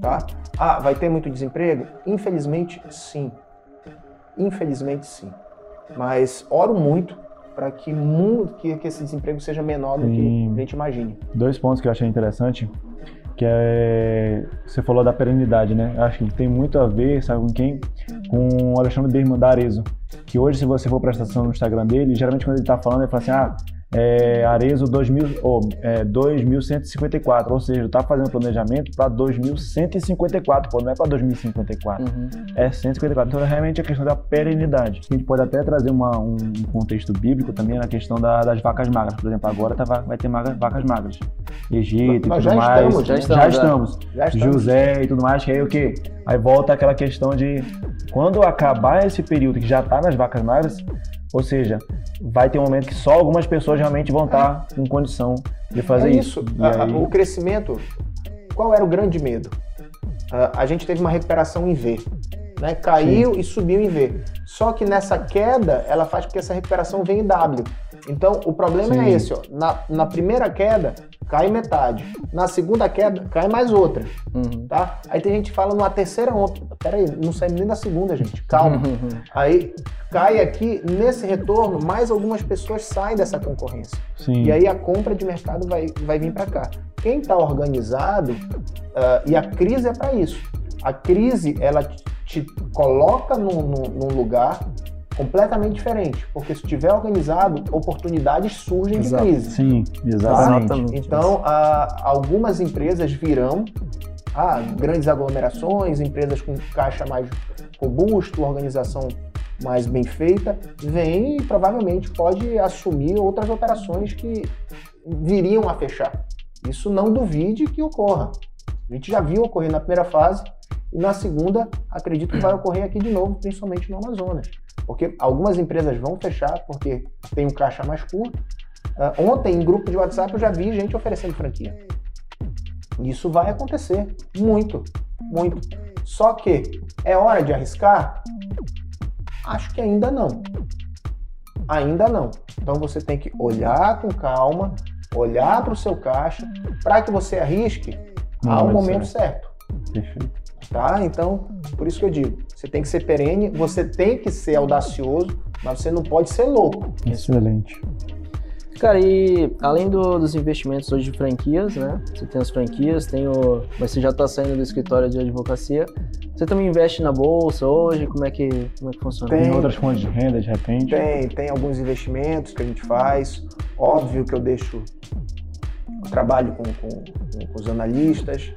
Tá? Ah, vai ter muito desemprego? Infelizmente, sim. Infelizmente, sim. Mas oro muito para que, que, que esse desemprego seja menor do que a gente imagine. Dois pontos que eu achei interessante, que é você falou da perenidade, né? Acho que tem muito a ver, sabe com quem? Com o Alexandre Berman da Arezo, que hoje se você for prestar atenção no Instagram dele, geralmente quando ele está falando, ele fala assim: "Ah, é, Arezo 2000, oh, é, 2154, ou seja, está fazendo planejamento para 2154, pô, não é para 2054, uhum. é 154. Então, realmente, a questão da perenidade. A gente pode até trazer uma, um contexto bíblico também na questão da, das vacas magras. Por exemplo, agora tá, vai ter vacas magras. Egito e tudo já mais. Estamos, já, estamos, já, estamos. já estamos. José e tudo mais, que aí o quê? Aí volta aquela questão de quando acabar esse período que já está nas vacas magras, ou seja, vai ter um momento que só algumas pessoas realmente vão estar em condição de fazer é isso. isso. Aí... O crescimento, qual era o grande medo? a gente teve uma recuperação em V. Né? Caiu Sim. e subiu em V. Só que nessa queda, ela faz com que essa recuperação venha em W. Então, o problema é Sim. é esse. Ó. Na, na primeira queda, cai metade. Na segunda queda, cai mais outra. Uhum. Tá? Aí tem gente que fala numa terceira onda. Peraí, não sai nem na segunda, gente. Calma. Uhum. Aí cai aqui, nesse retorno, mais algumas pessoas saem dessa concorrência. Sim. E aí a compra de mercado vai, vai vir para cá. Quem está organizado, uh, e a crise é para isso. A crise, ela te coloca num, num, num lugar completamente diferente, porque se estiver organizado, oportunidades surgem Exato. de crise. Sim, exatamente. Tá? Então, algumas empresas virão, ah, grandes aglomerações, empresas com caixa mais robusto, organização mais bem feita, vem e provavelmente pode assumir outras operações que viriam a fechar. Isso não duvide que ocorra. A gente já viu ocorrer na primeira fase e na segunda acredito que vai ocorrer aqui de novo, principalmente no Amazonas. Porque algumas empresas vão fechar porque tem um caixa mais curto. Uh, ontem, em grupo de WhatsApp, eu já vi gente oferecendo franquia. Isso vai acontecer. Muito, muito. Só que é hora de arriscar? Acho que ainda não. Ainda não. Então você tem que olhar com calma, olhar para o seu caixa, para que você arrisque ao momento certo. Tá? Então, por isso que eu digo, você tem que ser perene, você tem que ser audacioso, mas você não pode ser louco. Excelente. Cara, e além do, dos investimentos hoje de franquias, né? Você tem as franquias, tem o, mas você já está saindo do escritório de advocacia. Você também investe na bolsa hoje? Como é que, como é que funciona? Tem, tem outras fontes de renda de repente? Tem, tem alguns investimentos que a gente faz. Óbvio que eu deixo eu trabalho com, com, com os analistas.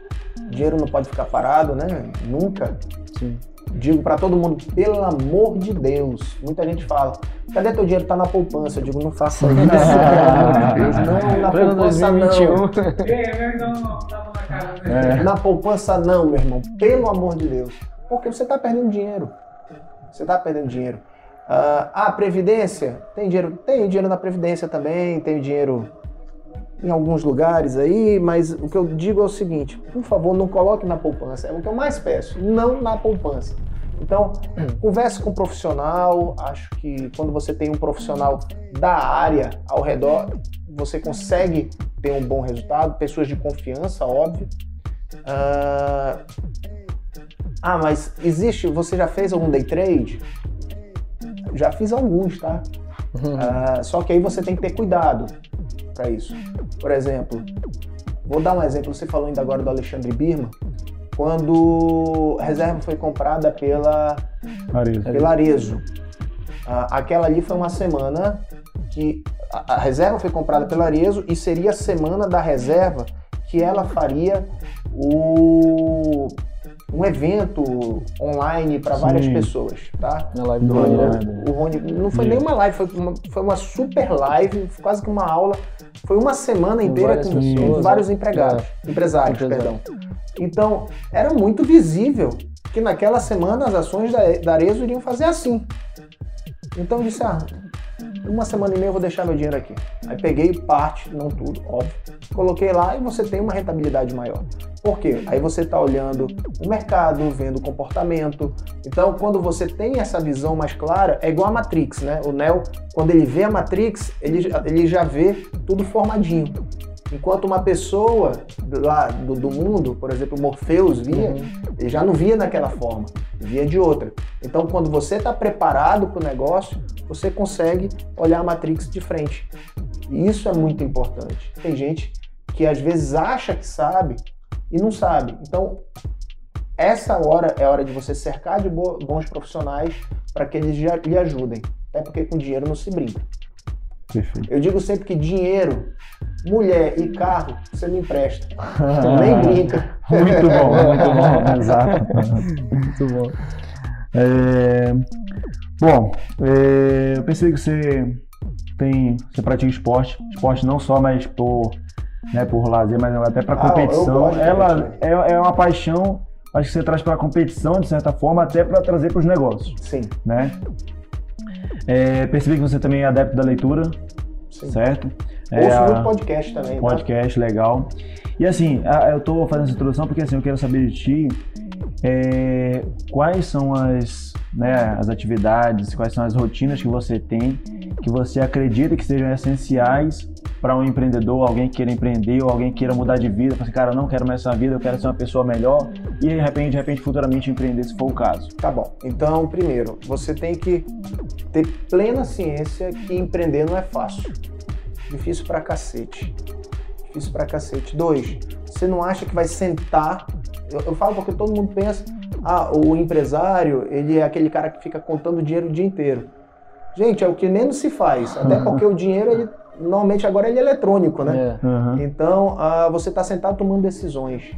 Dinheiro não pode ficar parado, né? Nunca. Sim digo para todo mundo, pelo amor de Deus. Muita gente fala, cadê teu dinheiro? Tá na poupança. Eu digo, não faça isso. não, na poupança não. É. Na poupança não, meu irmão. Pelo amor de Deus. Porque você tá perdendo dinheiro. Você tá perdendo dinheiro. Uh, ah, Previdência? Tem dinheiro? Tem dinheiro na Previdência também, tem dinheiro em alguns lugares aí, mas o que eu digo é o seguinte: por favor, não coloque na poupança. É o que eu mais peço, não na poupança. Então, [CLEARS THROAT] converse com um profissional. Acho que quando você tem um profissional da área ao redor, você consegue ter um bom resultado. Pessoas de confiança, óbvio. Uh... Ah, mas existe. Você já fez algum day trade? Já fiz alguns, tá? Uhum. Uh, só que aí você tem que ter cuidado para isso. Por exemplo, vou dar um exemplo, você falou ainda agora do Alexandre Birman, quando a reserva foi comprada pela Arezo. pela Arezo. Ah, aquela ali foi uma semana que a, a reserva foi comprada pela Arezo e seria a semana da reserva que ela faria o um evento online para várias Sim. pessoas, tá? Na live do Rony, né? O Rony, não foi Sim. nem uma live, foi uma, foi uma super live, quase que uma aula. Foi uma semana inteira várias com, pessoas, com vários né? empregados, empresários, Empresário. perdão. Então, era muito visível que naquela semana as ações da, da Arezo iriam fazer assim. Então eu disse, ah, uma semana e meia eu vou deixar meu dinheiro aqui. Aí peguei parte, não tudo, óbvio, coloquei lá e você tem uma rentabilidade maior. Por quê? Aí você está olhando o mercado, vendo o comportamento. Então, quando você tem essa visão mais clara, é igual a Matrix, né? O Neo, quando ele vê a Matrix, ele, ele já vê tudo formadinho. Enquanto uma pessoa lá do, do mundo, por exemplo, Morpheus via, ele já não via daquela forma, via de outra. Então, quando você está preparado para o negócio, você consegue olhar a Matrix de frente. E isso é muito importante. Tem gente que às vezes acha que sabe e não sabe. Então, essa hora é a hora de você cercar de bo- bons profissionais para que eles lhe ajudem. Até porque com dinheiro não se brinca. Perfeito. Eu digo sempre que dinheiro, mulher e carro, você não empresta. Então [LAUGHS] nem brinca. Muito bom, muito bom. [LAUGHS] Exato. Muito bom. É, Bom, é, eu percebi que você tem, você pratica esporte, esporte não só mais por, né, por lazer, mas até para Ah, competição. de Ela é, é uma paixão, acho que você traz para a competição de certa forma, até para trazer para os negócios, Sim, né? É, percebi que você também é adepto da leitura, sim. certo? Ouço É, muito podcast também. tá? podcast legal. E assim, eu tô fazendo essa introdução porque assim, eu quero saber de ti é, quais são as, né, as atividades, quais são as rotinas que você tem, que você acredita que sejam essenciais para um empreendedor, alguém que queira empreender ou alguém que queira mudar de vida, assim, cara, eu não quero mais essa vida, eu quero ser uma pessoa melhor e de repente, de repente futuramente empreender se for o caso. Tá bom. Então, primeiro, você tem que ter plena ciência que empreender não é fácil. Difícil pra cacete. Difícil pra cacete. Dois, você não acha que vai sentar. Eu, eu falo porque todo mundo pensa, ah, o empresário, ele é aquele cara que fica contando dinheiro o dia inteiro. Gente, é o que menos se faz. Até porque o dinheiro, ele, normalmente agora ele é eletrônico, né? É. Uhum. Então, ah, você está sentado tomando decisões.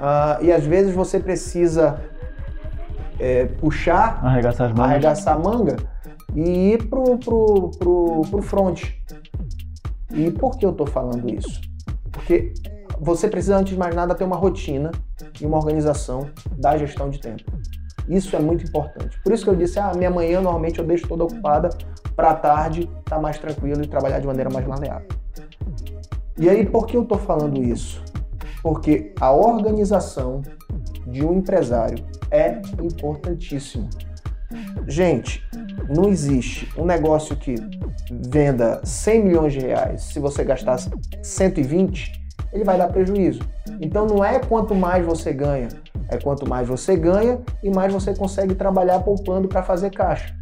Ah, e às vezes você precisa é, puxar, Arregaçar arregaçar a manga e ir pro, pro, pro, pro front. E por que eu estou falando isso? Porque você precisa, antes de mais nada, ter uma rotina e uma organização da gestão de tempo. Isso é muito importante. Por isso que eu disse, ah, minha manhã normalmente eu deixo toda ocupada para a tarde estar mais tranquilo e trabalhar de maneira mais maleável. E aí, por que eu estou falando isso? Porque a organização de um empresário é importantíssimo. Gente, não existe um negócio que venda 100 milhões de reais, se você gastar 120, ele vai dar prejuízo. Então não é quanto mais você ganha, é quanto mais você ganha e mais você consegue trabalhar poupando para fazer caixa.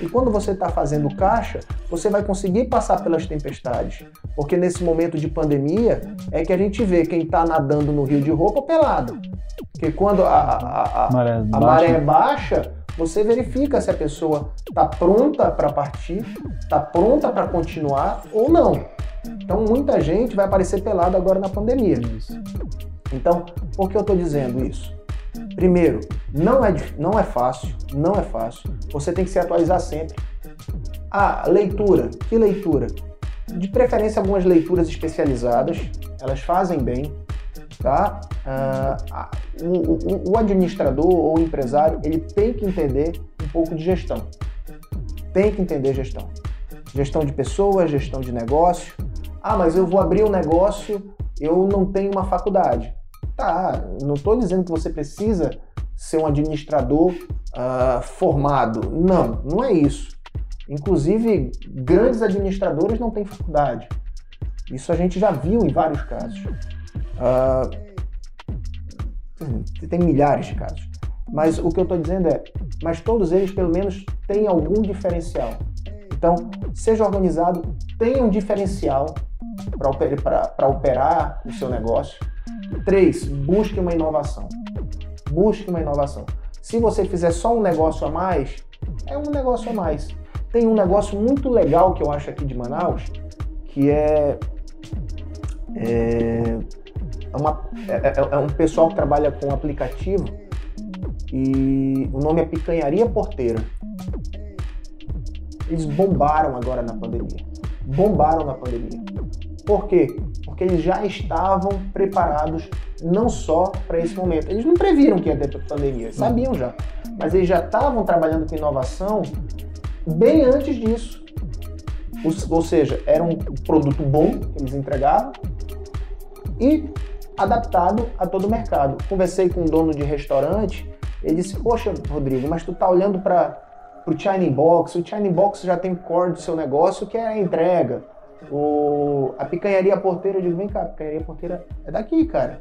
E quando você está fazendo caixa, você vai conseguir passar pelas tempestades. Porque nesse momento de pandemia é que a gente vê quem está nadando no rio de roupa pelado. Porque quando a, a- a- Maré a baixa. maré é baixa, você verifica se a pessoa está pronta para partir, está pronta para continuar ou não. Então muita gente vai aparecer pelado agora na pandemia. Então, por que eu estou dizendo isso? Primeiro, não é, não é fácil, não é fácil. Você tem que se atualizar sempre. Ah, leitura. Que leitura? De preferência, algumas leituras especializadas. Elas fazem bem, tá? A- o, o- o administrador ou o empresário, ele tem que entender um pouco de gestão. Tem que entender gestão. Gestão de pessoas, gestão de negócio. Ah, mas eu vou abrir um negócio, eu não tenho uma faculdade. Tá, não estou dizendo que você precisa ser um administrador ah, formado. Não, não é isso. Inclusive, grandes administradores não têm faculdade. Isso a gente já viu em vários casos. Ah, tem milhares de casos. Mas o que eu estou dizendo é, mas todos eles pelo menos têm algum diferencial. Então, seja organizado, tenha um diferencial para operar o seu negócio. Três, busque uma inovação. Busque uma inovação. Se você fizer só um negócio a mais, é um negócio a mais. Tem um negócio muito legal que eu acho aqui de Manaus, que é, é, uma, é, é, é um pessoal que trabalha com aplicativo e o nome é Picanharia Porteira. Eles bombaram agora na pandemia. Bombaram na pandemia. Por quê? Porque eles já estavam preparados não só para esse momento. Eles não previram que ia ter pandemia, sabiam já. Mas eles já estavam trabalhando com inovação bem antes disso. Ou seja, era um produto bom que eles entregavam e adaptado a todo o mercado. Conversei com um dono de restaurante, ele disse: Poxa, Rodrigo, mas tu tá olhando para o China Box, o China Box já tem core do seu negócio que é a entrega. O, a picanharia porteira, eu digo: Vem cá, a picanharia porteira é daqui, cara.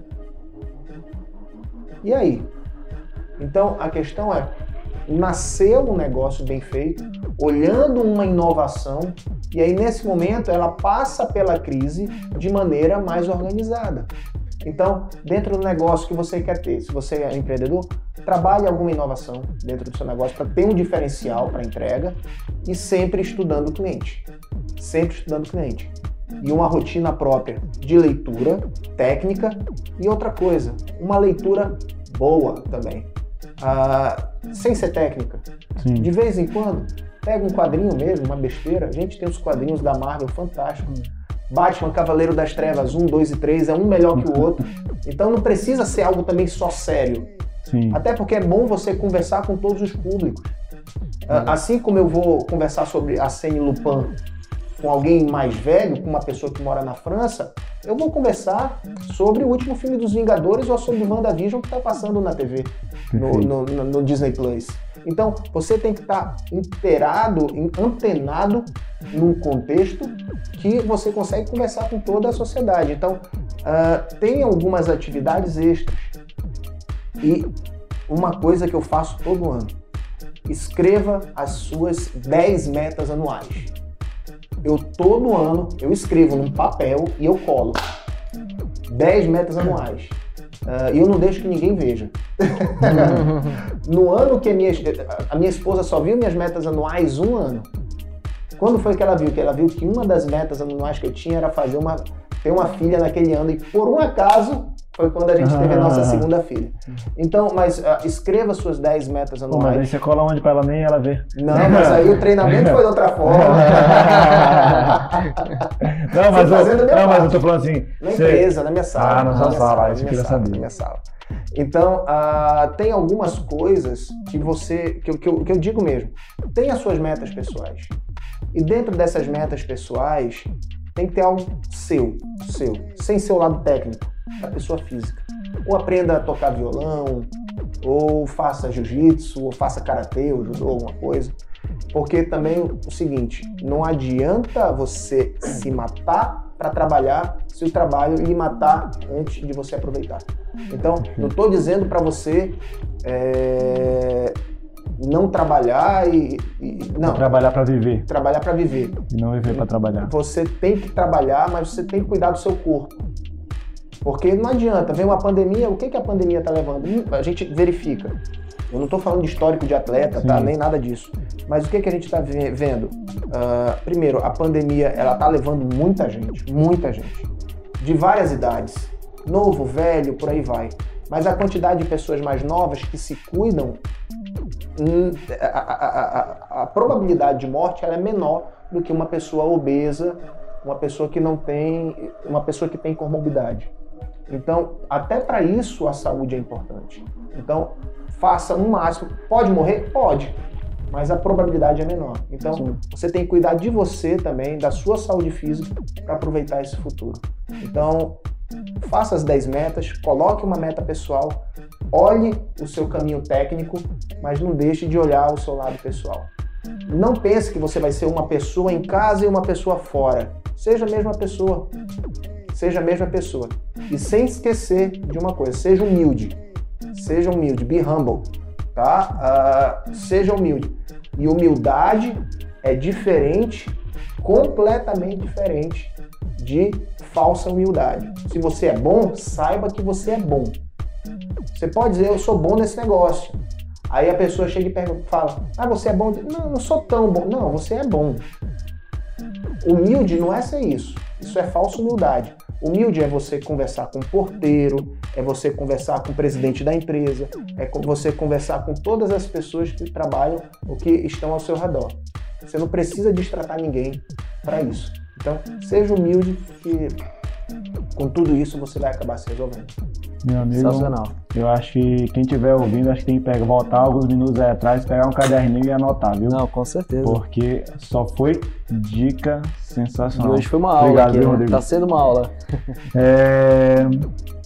E aí? Então a questão é: nasceu um negócio bem feito, olhando uma inovação, e aí nesse momento ela passa pela crise de maneira mais organizada. Então, dentro do negócio que você quer ter, se você é empreendedor, trabalhe alguma inovação dentro do seu negócio para ter um diferencial para entrega e sempre estudando o cliente. Sempre estudando o cliente. E uma rotina própria de leitura técnica e outra coisa, uma leitura boa também. Ah, sem ser técnica. Sim. De vez em quando, pega um quadrinho mesmo, uma besteira. A gente tem os quadrinhos da Marvel fantásticos. Batman, Cavaleiro das Trevas 1, 2 e 3 é um melhor que o [LAUGHS] outro. Então não precisa ser algo também só sério. Sim. Até porque é bom você conversar com todos os públicos. Uhum. Assim como eu vou conversar sobre a Arsène Lupin com alguém mais velho, com uma pessoa que mora na França, eu vou conversar sobre o último filme dos Vingadores ou sobre o WandaVision que está passando na TV, no, no, no, no, Disney Plus. Então, você tem que estar inteirado, antenado num contexto que você consegue conversar com toda a sociedade. Então, uh, tem algumas atividades extras. E uma coisa que eu faço todo ano, escreva as suas 10 metas anuais eu todo ano eu escrevo num papel e eu colo 10 metas anuais. Uh, e eu não deixo que ninguém veja. [LAUGHS] no ano que a minha, a minha esposa só viu minhas metas anuais um ano. Quando foi que ela viu? Que ela viu que uma das metas anuais que eu tinha era fazer uma, ter uma filha naquele ano e por um acaso foi quando a gente teve a nossa ah. segunda filha. Então, mas uh, escreva suas 10 metas anuais. Pô, mas aí você cola onde para ela nem ela ver. Não, mas aí o treinamento foi de outra [LAUGHS] forma. [LAUGHS] não, mas, eu, não mas eu tô falando assim. Na você... empresa, na minha sala. Ah, na sua sala, isso que eu saber. Na minha sala. Então, uh, tem algumas coisas que você, que, que, eu, que eu digo mesmo, tem as suas metas pessoais. E dentro dessas metas pessoais, tem que ter algo seu, seu, sem seu lado técnico da pessoa física. Ou aprenda a tocar violão, ou faça jiu-jitsu, ou faça karatê, ou judô, alguma coisa. Porque também o seguinte, não adianta você se matar para trabalhar se o trabalho lhe matar antes de você aproveitar. Então, não estou dizendo para você é, não trabalhar e, e não trabalhar para viver. Trabalhar para viver. E não viver para trabalhar. Você tem que trabalhar, mas você tem que cuidar do seu corpo. Porque não adianta, vem uma pandemia, o que, que a pandemia está levando? Hum, a gente verifica. Eu não estou falando de histórico de atleta, tá? Nem nada disso. Mas o que, que a gente está vendo? Uh, primeiro, a pandemia ela está levando muita gente, muita gente, de várias idades, novo, velho, por aí vai. Mas a quantidade de pessoas mais novas que se cuidam, a, a, a, a probabilidade de morte ela é menor do que uma pessoa obesa, uma pessoa que não tem, uma pessoa que tem comorbidade. Então, até para isso a saúde é importante. Então, faça um máximo. Pode morrer? Pode. Mas a probabilidade é menor. Então, Sim. você tem que cuidar de você também, da sua saúde física, para aproveitar esse futuro. Então, faça as 10 metas, coloque uma meta pessoal, olhe o seu caminho técnico, mas não deixe de olhar o seu lado pessoal. Não pense que você vai ser uma pessoa em casa e uma pessoa fora. Seja a mesma pessoa seja a mesma pessoa. E sem esquecer de uma coisa, seja humilde. Seja humilde, be humble, tá? Uh, seja humilde. E humildade é diferente, completamente diferente de falsa humildade. Se você é bom, saiba que você é bom. Você pode dizer, eu sou bom nesse negócio. Aí a pessoa chega e pergunta, fala, ah, você é bom? Não, não sou tão bom. Não, você é bom. Humilde não é ser isso. Isso é falsa humildade. Humilde é você conversar com o porteiro, é você conversar com o presidente da empresa, é você conversar com todas as pessoas que trabalham ou que estão ao seu redor. Você não precisa destratar ninguém para isso. Então, seja humilde que com tudo isso você vai acabar se resolvendo. Meu amigo, eu acho que quem estiver ouvindo, acho que tem que pegar, voltar alguns minutos aí atrás, pegar um caderninho e anotar, viu? Não, com certeza. Porque só foi dica sensacional. E hoje foi uma aula Obrigado, aqui, né? Rodrigo. Tá sendo uma aula. [LAUGHS] É...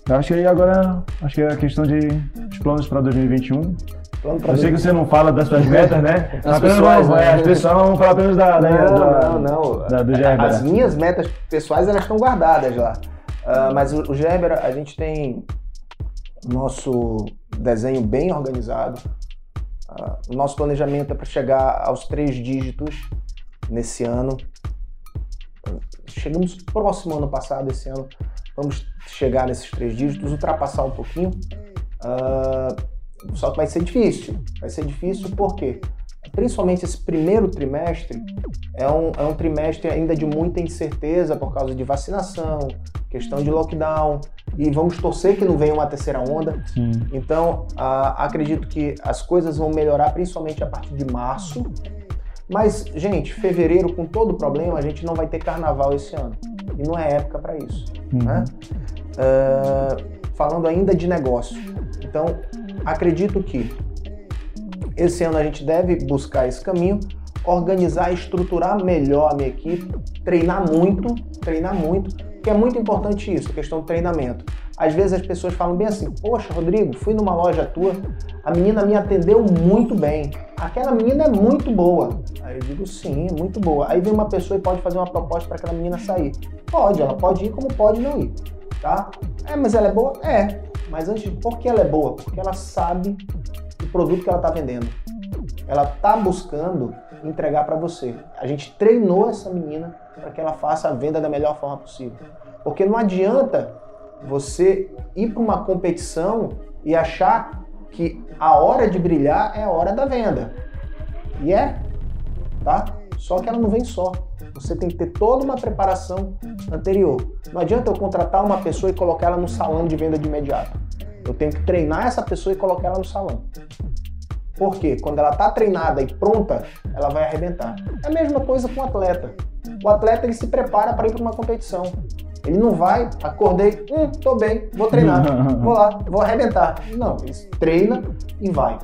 Eu acho que aí agora, acho que é a questão de os planos para 2021. Eu sei que você não fala das suas metas, né? [LAUGHS] As pessoas, não, né? as pessoas vão falar apenas da, da, não, da, não, não. Da, do Gerber. As minhas metas pessoais, elas estão guardadas lá. Uh, mas o, o Gerber, a gente tem nosso desenho bem organizado. Uh, nosso planejamento é para chegar aos três dígitos nesse ano. Chegamos próximo ano passado, esse ano vamos chegar nesses três dígitos, ultrapassar um pouquinho. Uh, só que vai ser difícil. Vai ser difícil porque, principalmente esse primeiro trimestre, é um, é um trimestre ainda de muita incerteza por causa de vacinação, questão de lockdown, e vamos torcer que não venha uma terceira onda. Sim. Então, acredito que as coisas vão melhorar principalmente a partir de março. Mas, gente, fevereiro, com todo o problema, a gente não vai ter carnaval esse ano. E não é época para isso. Uhum. Né? Uh, falando ainda de negócio. Então, acredito que esse ano a gente deve buscar esse caminho, organizar, estruturar melhor a minha equipe, treinar muito, treinar muito, que é muito importante isso, a questão do treinamento. Às vezes as pessoas falam bem assim: Poxa, Rodrigo, fui numa loja tua, a menina me atendeu muito bem. Aquela menina é muito boa. Aí eu digo: Sim, muito boa. Aí vem uma pessoa e pode fazer uma proposta para aquela menina sair. Pode, ela pode ir como pode não ir. Tá? É, mas ela é boa? É. Mas antes, por que ela é boa? Porque ela sabe produto que ela está vendendo. Ela está buscando entregar para você. A gente treinou essa menina para que ela faça a venda da melhor forma possível. Porque não adianta você ir para uma competição e achar que a hora de brilhar é a hora da venda. E é, tá? Só que ela não vem só. Você tem que ter toda uma preparação anterior. Não adianta eu contratar uma pessoa e colocar ela no salão de venda de imediato. Eu tenho que treinar essa pessoa e colocar ela no salão. Porque quando ela está treinada e pronta, ela vai arrebentar. É a mesma coisa com o atleta. O atleta ele se prepara para ir para uma competição. Ele não vai, acordei, hum, tô bem, vou treinar, [LAUGHS] vou lá, vou arrebentar. Não, ele treina e vai.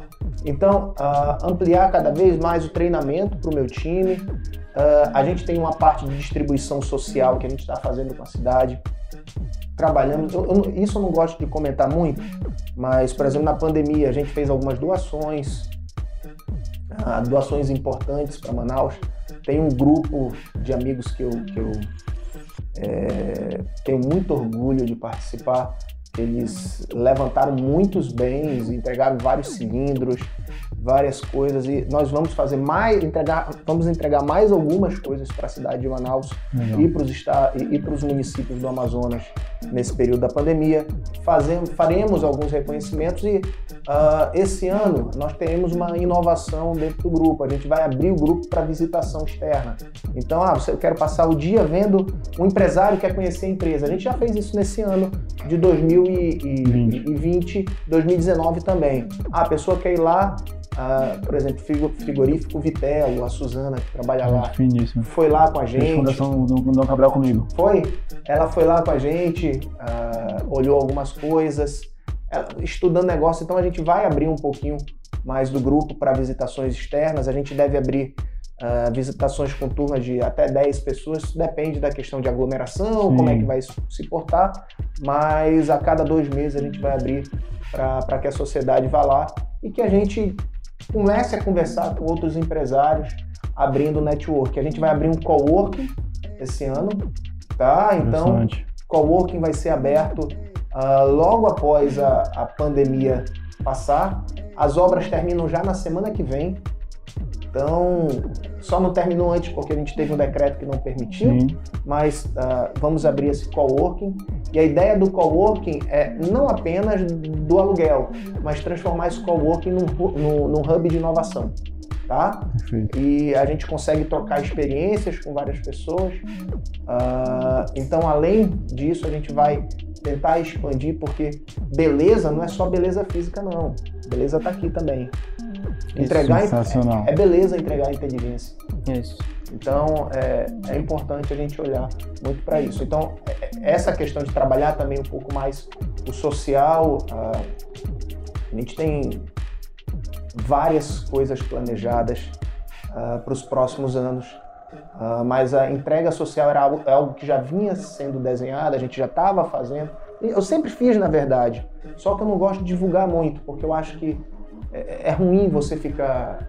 Então, uh, ampliar cada vez mais o treinamento para o meu time. Uh, a gente tem uma parte de distribuição social que a gente está fazendo com a cidade. Trabalhamos, eu, eu, isso eu não gosto de comentar muito, mas, por exemplo, na pandemia a gente fez algumas doações, uh, doações importantes para Manaus. Tem um grupo de amigos que eu, que eu é, tenho muito orgulho de participar. Eles levantaram muitos bens, entregaram vários cilindros, várias coisas e nós vamos fazer mais, entregar, vamos entregar mais algumas coisas para a cidade de Manaus Legal. e para os e, para os municípios do Amazonas nesse período da pandemia. Fazemos, faremos alguns reconhecimentos e uh, esse ano nós teremos uma inovação dentro do grupo. A gente vai abrir o grupo para visitação externa. Então, ah, eu quero passar o dia vendo um empresário que quer conhecer a empresa. A gente já fez isso nesse ano de 2020, 2019 também. Ah, a pessoa quer ir lá a, por exemplo, frigorífico Vitelo, a Suzana que trabalha lá, finíssimo. foi lá com a gente. Fundação Dom Cabral comigo. Foi? Ela foi lá com a gente, uh, olhou algumas coisas, estudando negócio. Então a gente vai abrir um pouquinho mais do grupo para visitações externas. A gente deve abrir uh, visitações com turmas de até 10 pessoas. Isso depende da questão de aglomeração, Sim. como é que vai se portar. Mas a cada dois meses a gente vai abrir para que a sociedade vá lá e que a gente comece a conversar com outros empresários abrindo network. A gente vai abrir um coworking esse ano, tá? Então, coworking vai ser aberto uh, logo após a, a pandemia passar. As obras terminam já na semana que vem. Então, só não terminou antes porque a gente teve um decreto que não permitiu, Sim. mas uh, vamos abrir esse coworking. E a ideia do coworking é não apenas do aluguel, mas transformar esse coworking num, num, num hub de inovação. Tá? E a gente consegue trocar experiências com várias pessoas. Uh, então, além disso, a gente vai tentar expandir, porque beleza não é só beleza física, não. Beleza está aqui também. Entregar é, é beleza entregar inteligência. Isso. Então é, é importante a gente olhar muito para isso. Então é- é- essa questão de trabalhar também um pouco mais o social, a gente tem várias coisas planejadas para os próximos anos. Ah, mas a entrega social era algo, é algo que já vinha sendo desenhado, a gente já estava fazendo. Eu sempre fiz, na verdade, só que eu não gosto de divulgar muito, porque eu acho que é, é ruim você ficar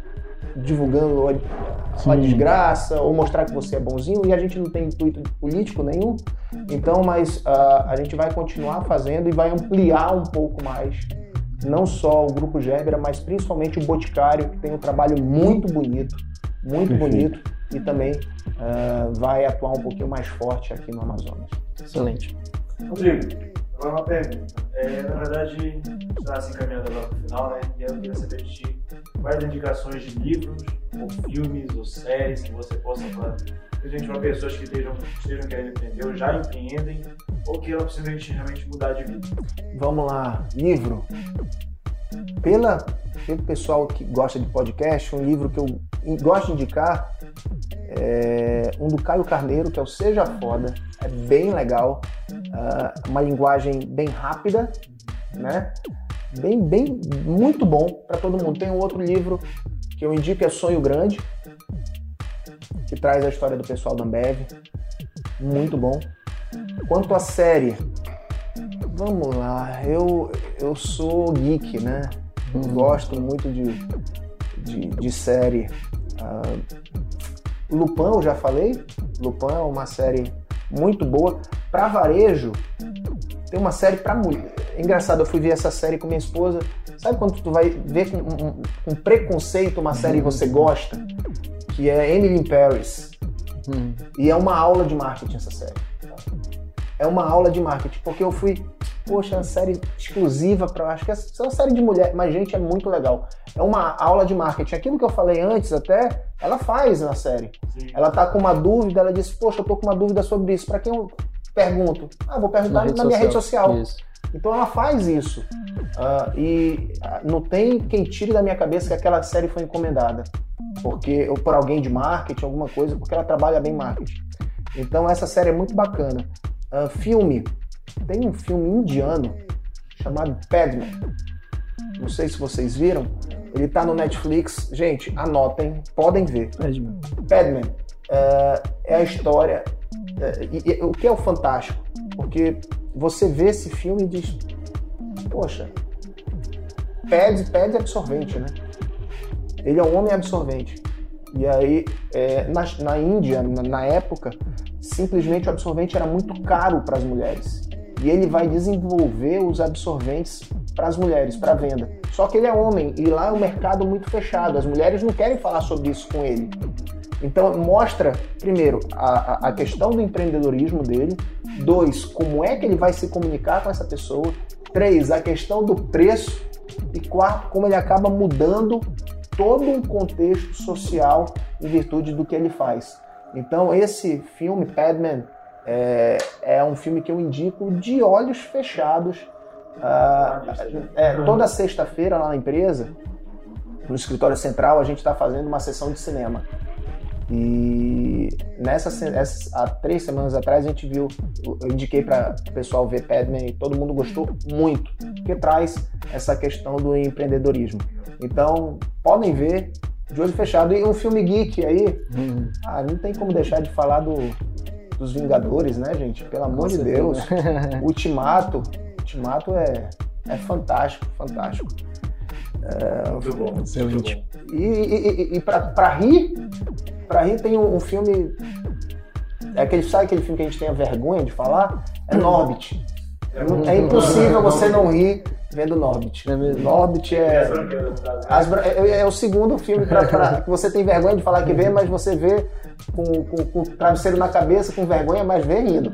divulgando a, a desgraça ou mostrar que você é bonzinho e a gente não tem intuito político nenhum. Então, mas ah, a gente vai continuar fazendo e vai ampliar um pouco mais, não só o Grupo Gerbera, mas principalmente o Boticário, que tem um trabalho muito bonito, muito Perfeito. bonito e também ah, vai atuar um pouquinho mais forte aqui no Amazonas. Excelente. Rodrigo, agora uma pergunta. É, na verdade, está se encaminhando agora para o final, né? E eu queria saber de ti quais indicações de livros, ou filmes, ou séries que você possa falar. Principalmente para pessoas que estejam, estejam querendo empreender, ou já empreendem, ou queiram simplesmente realmente mudar de vida. Vamos lá, livro. Pela, pelo pessoal que gosta de podcast, um livro que eu gosto de indicar é um do Caio Carneiro, que é o Seja Foda. É bem legal, ah, uma linguagem bem rápida, né? Bem, bem, muito bom para todo mundo. Tem um outro livro que eu indico, é Sonho Grande, que traz a história do pessoal da Ambev. Muito bom. Quanto à série, Vamos lá, eu, eu sou geek, né? Eu Gosto muito de, de, de série. Ah, Lupin, eu já falei. Lupin é uma série muito boa. Pra varejo, tem uma série pra mulher. Engraçado, eu fui ver essa série com minha esposa. Sabe quando tu vai ver com, um- preconceito uma série que você gosta? Que é Emily in Paris. Hum. E é uma aula de marketing essa série. É uma aula de marketing, porque eu fui, poxa, é uma série exclusiva para, acho que é uma série de mulher, mas gente, é muito legal. É uma aula de marketing. Aquilo que eu falei antes até, ela faz na série. Sim. Ela tá com uma dúvida, ela disse, poxa, eu tô com uma dúvida sobre isso. Para quem eu pergunto? Ah, vou perguntar na, minha rede social. Isso. Então ela faz isso. Ah, e ah, não tem quem tire da minha cabeça que aquela série foi encomendada. Porque, ou por alguém de marketing, alguma coisa, porque ela trabalha bem marketing. Então essa série é muito bacana. Ah, filme. Tem um filme indiano chamado Padman. Não sei se vocês viram. Ele tá no Netflix. Gente, anotem, podem ver. Pede mesmo. Padman é, é a história. é, e- e o que é o fantástico? Porque você vê esse filme e diz: Poxa, Pad, Pad é absorvente, né? Ele é um homem absorvente. E aí, é, na, na Índia, na, na época, simplesmente o absorvente era muito caro para as mulheres. E ele vai desenvolver os absorventes para as mulheres, para venda. Só que ele é homem e lá é um mercado muito fechado. As mulheres não querem falar sobre isso com ele. Então mostra, primeiro, a, a- questão do empreendedorismo dele. Dois, como é que ele vai se comunicar com essa pessoa. Três, a questão do preço. E quatro, como ele acaba mudando todo um contexto social em virtude do que ele faz. Então esse filme, Padman, é, é um filme que eu indico de olhos fechados. Ah, é, toda sexta-feira lá na empresa, no escritório central, a gente está fazendo uma sessão de cinema. E nessa essa- há três semanas atrás a gente viu, eu indiquei para o pessoal ver Padman e todo mundo gostou muito, porque traz essa questão do empreendedorismo. Então podem ver de olho fechado. E um filme geek aí, Hum. ah, não tem como deixar de falar do, dos Vingadores, né, gente? Pelo amor de certeza. Deus. [LAUGHS] Ultimato, Ultimato é, é fantástico, fantástico. Muito bom. Excelente. Muito bom. E, e, e- e pra, pra rir, pra rir tem um, um filme. É aquele, sabe aquele filme que a gente tem a vergonha de falar? É Norbit. É impossível você não rir vendo Norbit. É? Norbit é, é, é o segundo filme pra, pra- que você tem vergonha de falar que vê, mas você vê com, com- com o travesseiro na cabeça, com vergonha, mas vê rindo.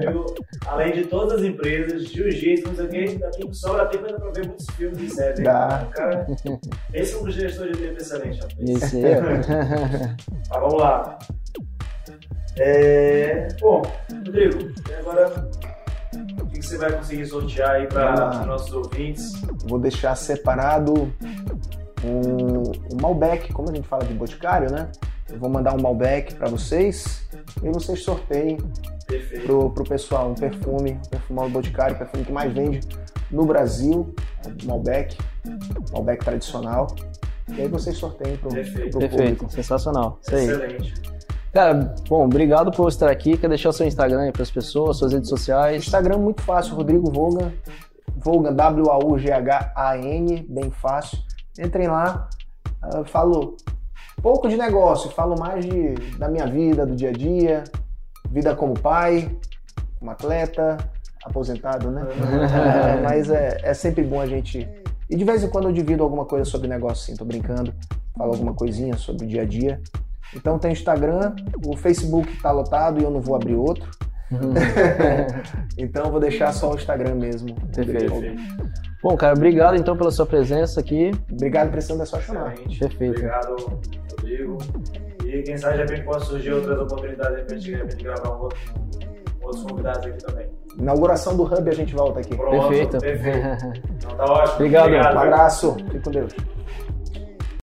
Eu, além de todas as empresas, jiu-jitsu, não sei o que, ainda tem, sobra tempo ainda pra ver muitos filmes e séries. hein? Dá. Cara, esse é um gestor de tempo excelente. Isso ó. [LAUGHS] Mas vamos lá. É... Bom, Rodrigo, e agora o que você vai conseguir sortear aí para os nossos ouvintes? Vou deixar separado um, um Malbec, como a gente fala de boticário, né? Eu vou mandar um Malbec pra vocês e vocês sorteiem Perfeito. pro, pro pessoal um perfume, um perfumado boticário, o perfume que mais vende no Brasil, o Malbec, Malbec tradicional. E aí vocês sorteiem pro, Perfeito. pro Perfeito, público. sensacional. Isso aí. Excelente. Cara, bom, obrigado por estar aqui. Quer deixar o seu Instagram aí para as pessoas, suas redes sociais? Instagram muito fácil, Rodrigo Vogan, Vogan, W-A-U-G-H-A-N, bem fácil. Entrem lá, ah, falo pouco de negócio, falo mais de, da minha vida, do dia a dia, vida como pai, como atleta, aposentado, né? É, [LAUGHS] mas é, é sempre bom a gente. E de vez em quando eu divido alguma coisa sobre negócio, sim, tô brincando, falo alguma coisinha sobre o dia a dia. Então tem o Instagram, o Facebook tá lotado e eu não vou abrir outro. [LAUGHS] então eu vou deixar só o Instagram mesmo. Perfeito. Perfeito. Bom, cara, obrigado então pela sua presença aqui. Obrigado, precisando é só chamar. Excelente. Perfeito. Obrigado, Rodrigo. E quem sabe de repente pode surgir outras oportunidades de repente, de repente gravar um outro, outros convidados aqui também. Inauguração do Hub a gente volta aqui. Pronto, Perfeito. perfeito. [LAUGHS] Então tá ótimo. Obrigado. Um viu? abraço, fique com Deus.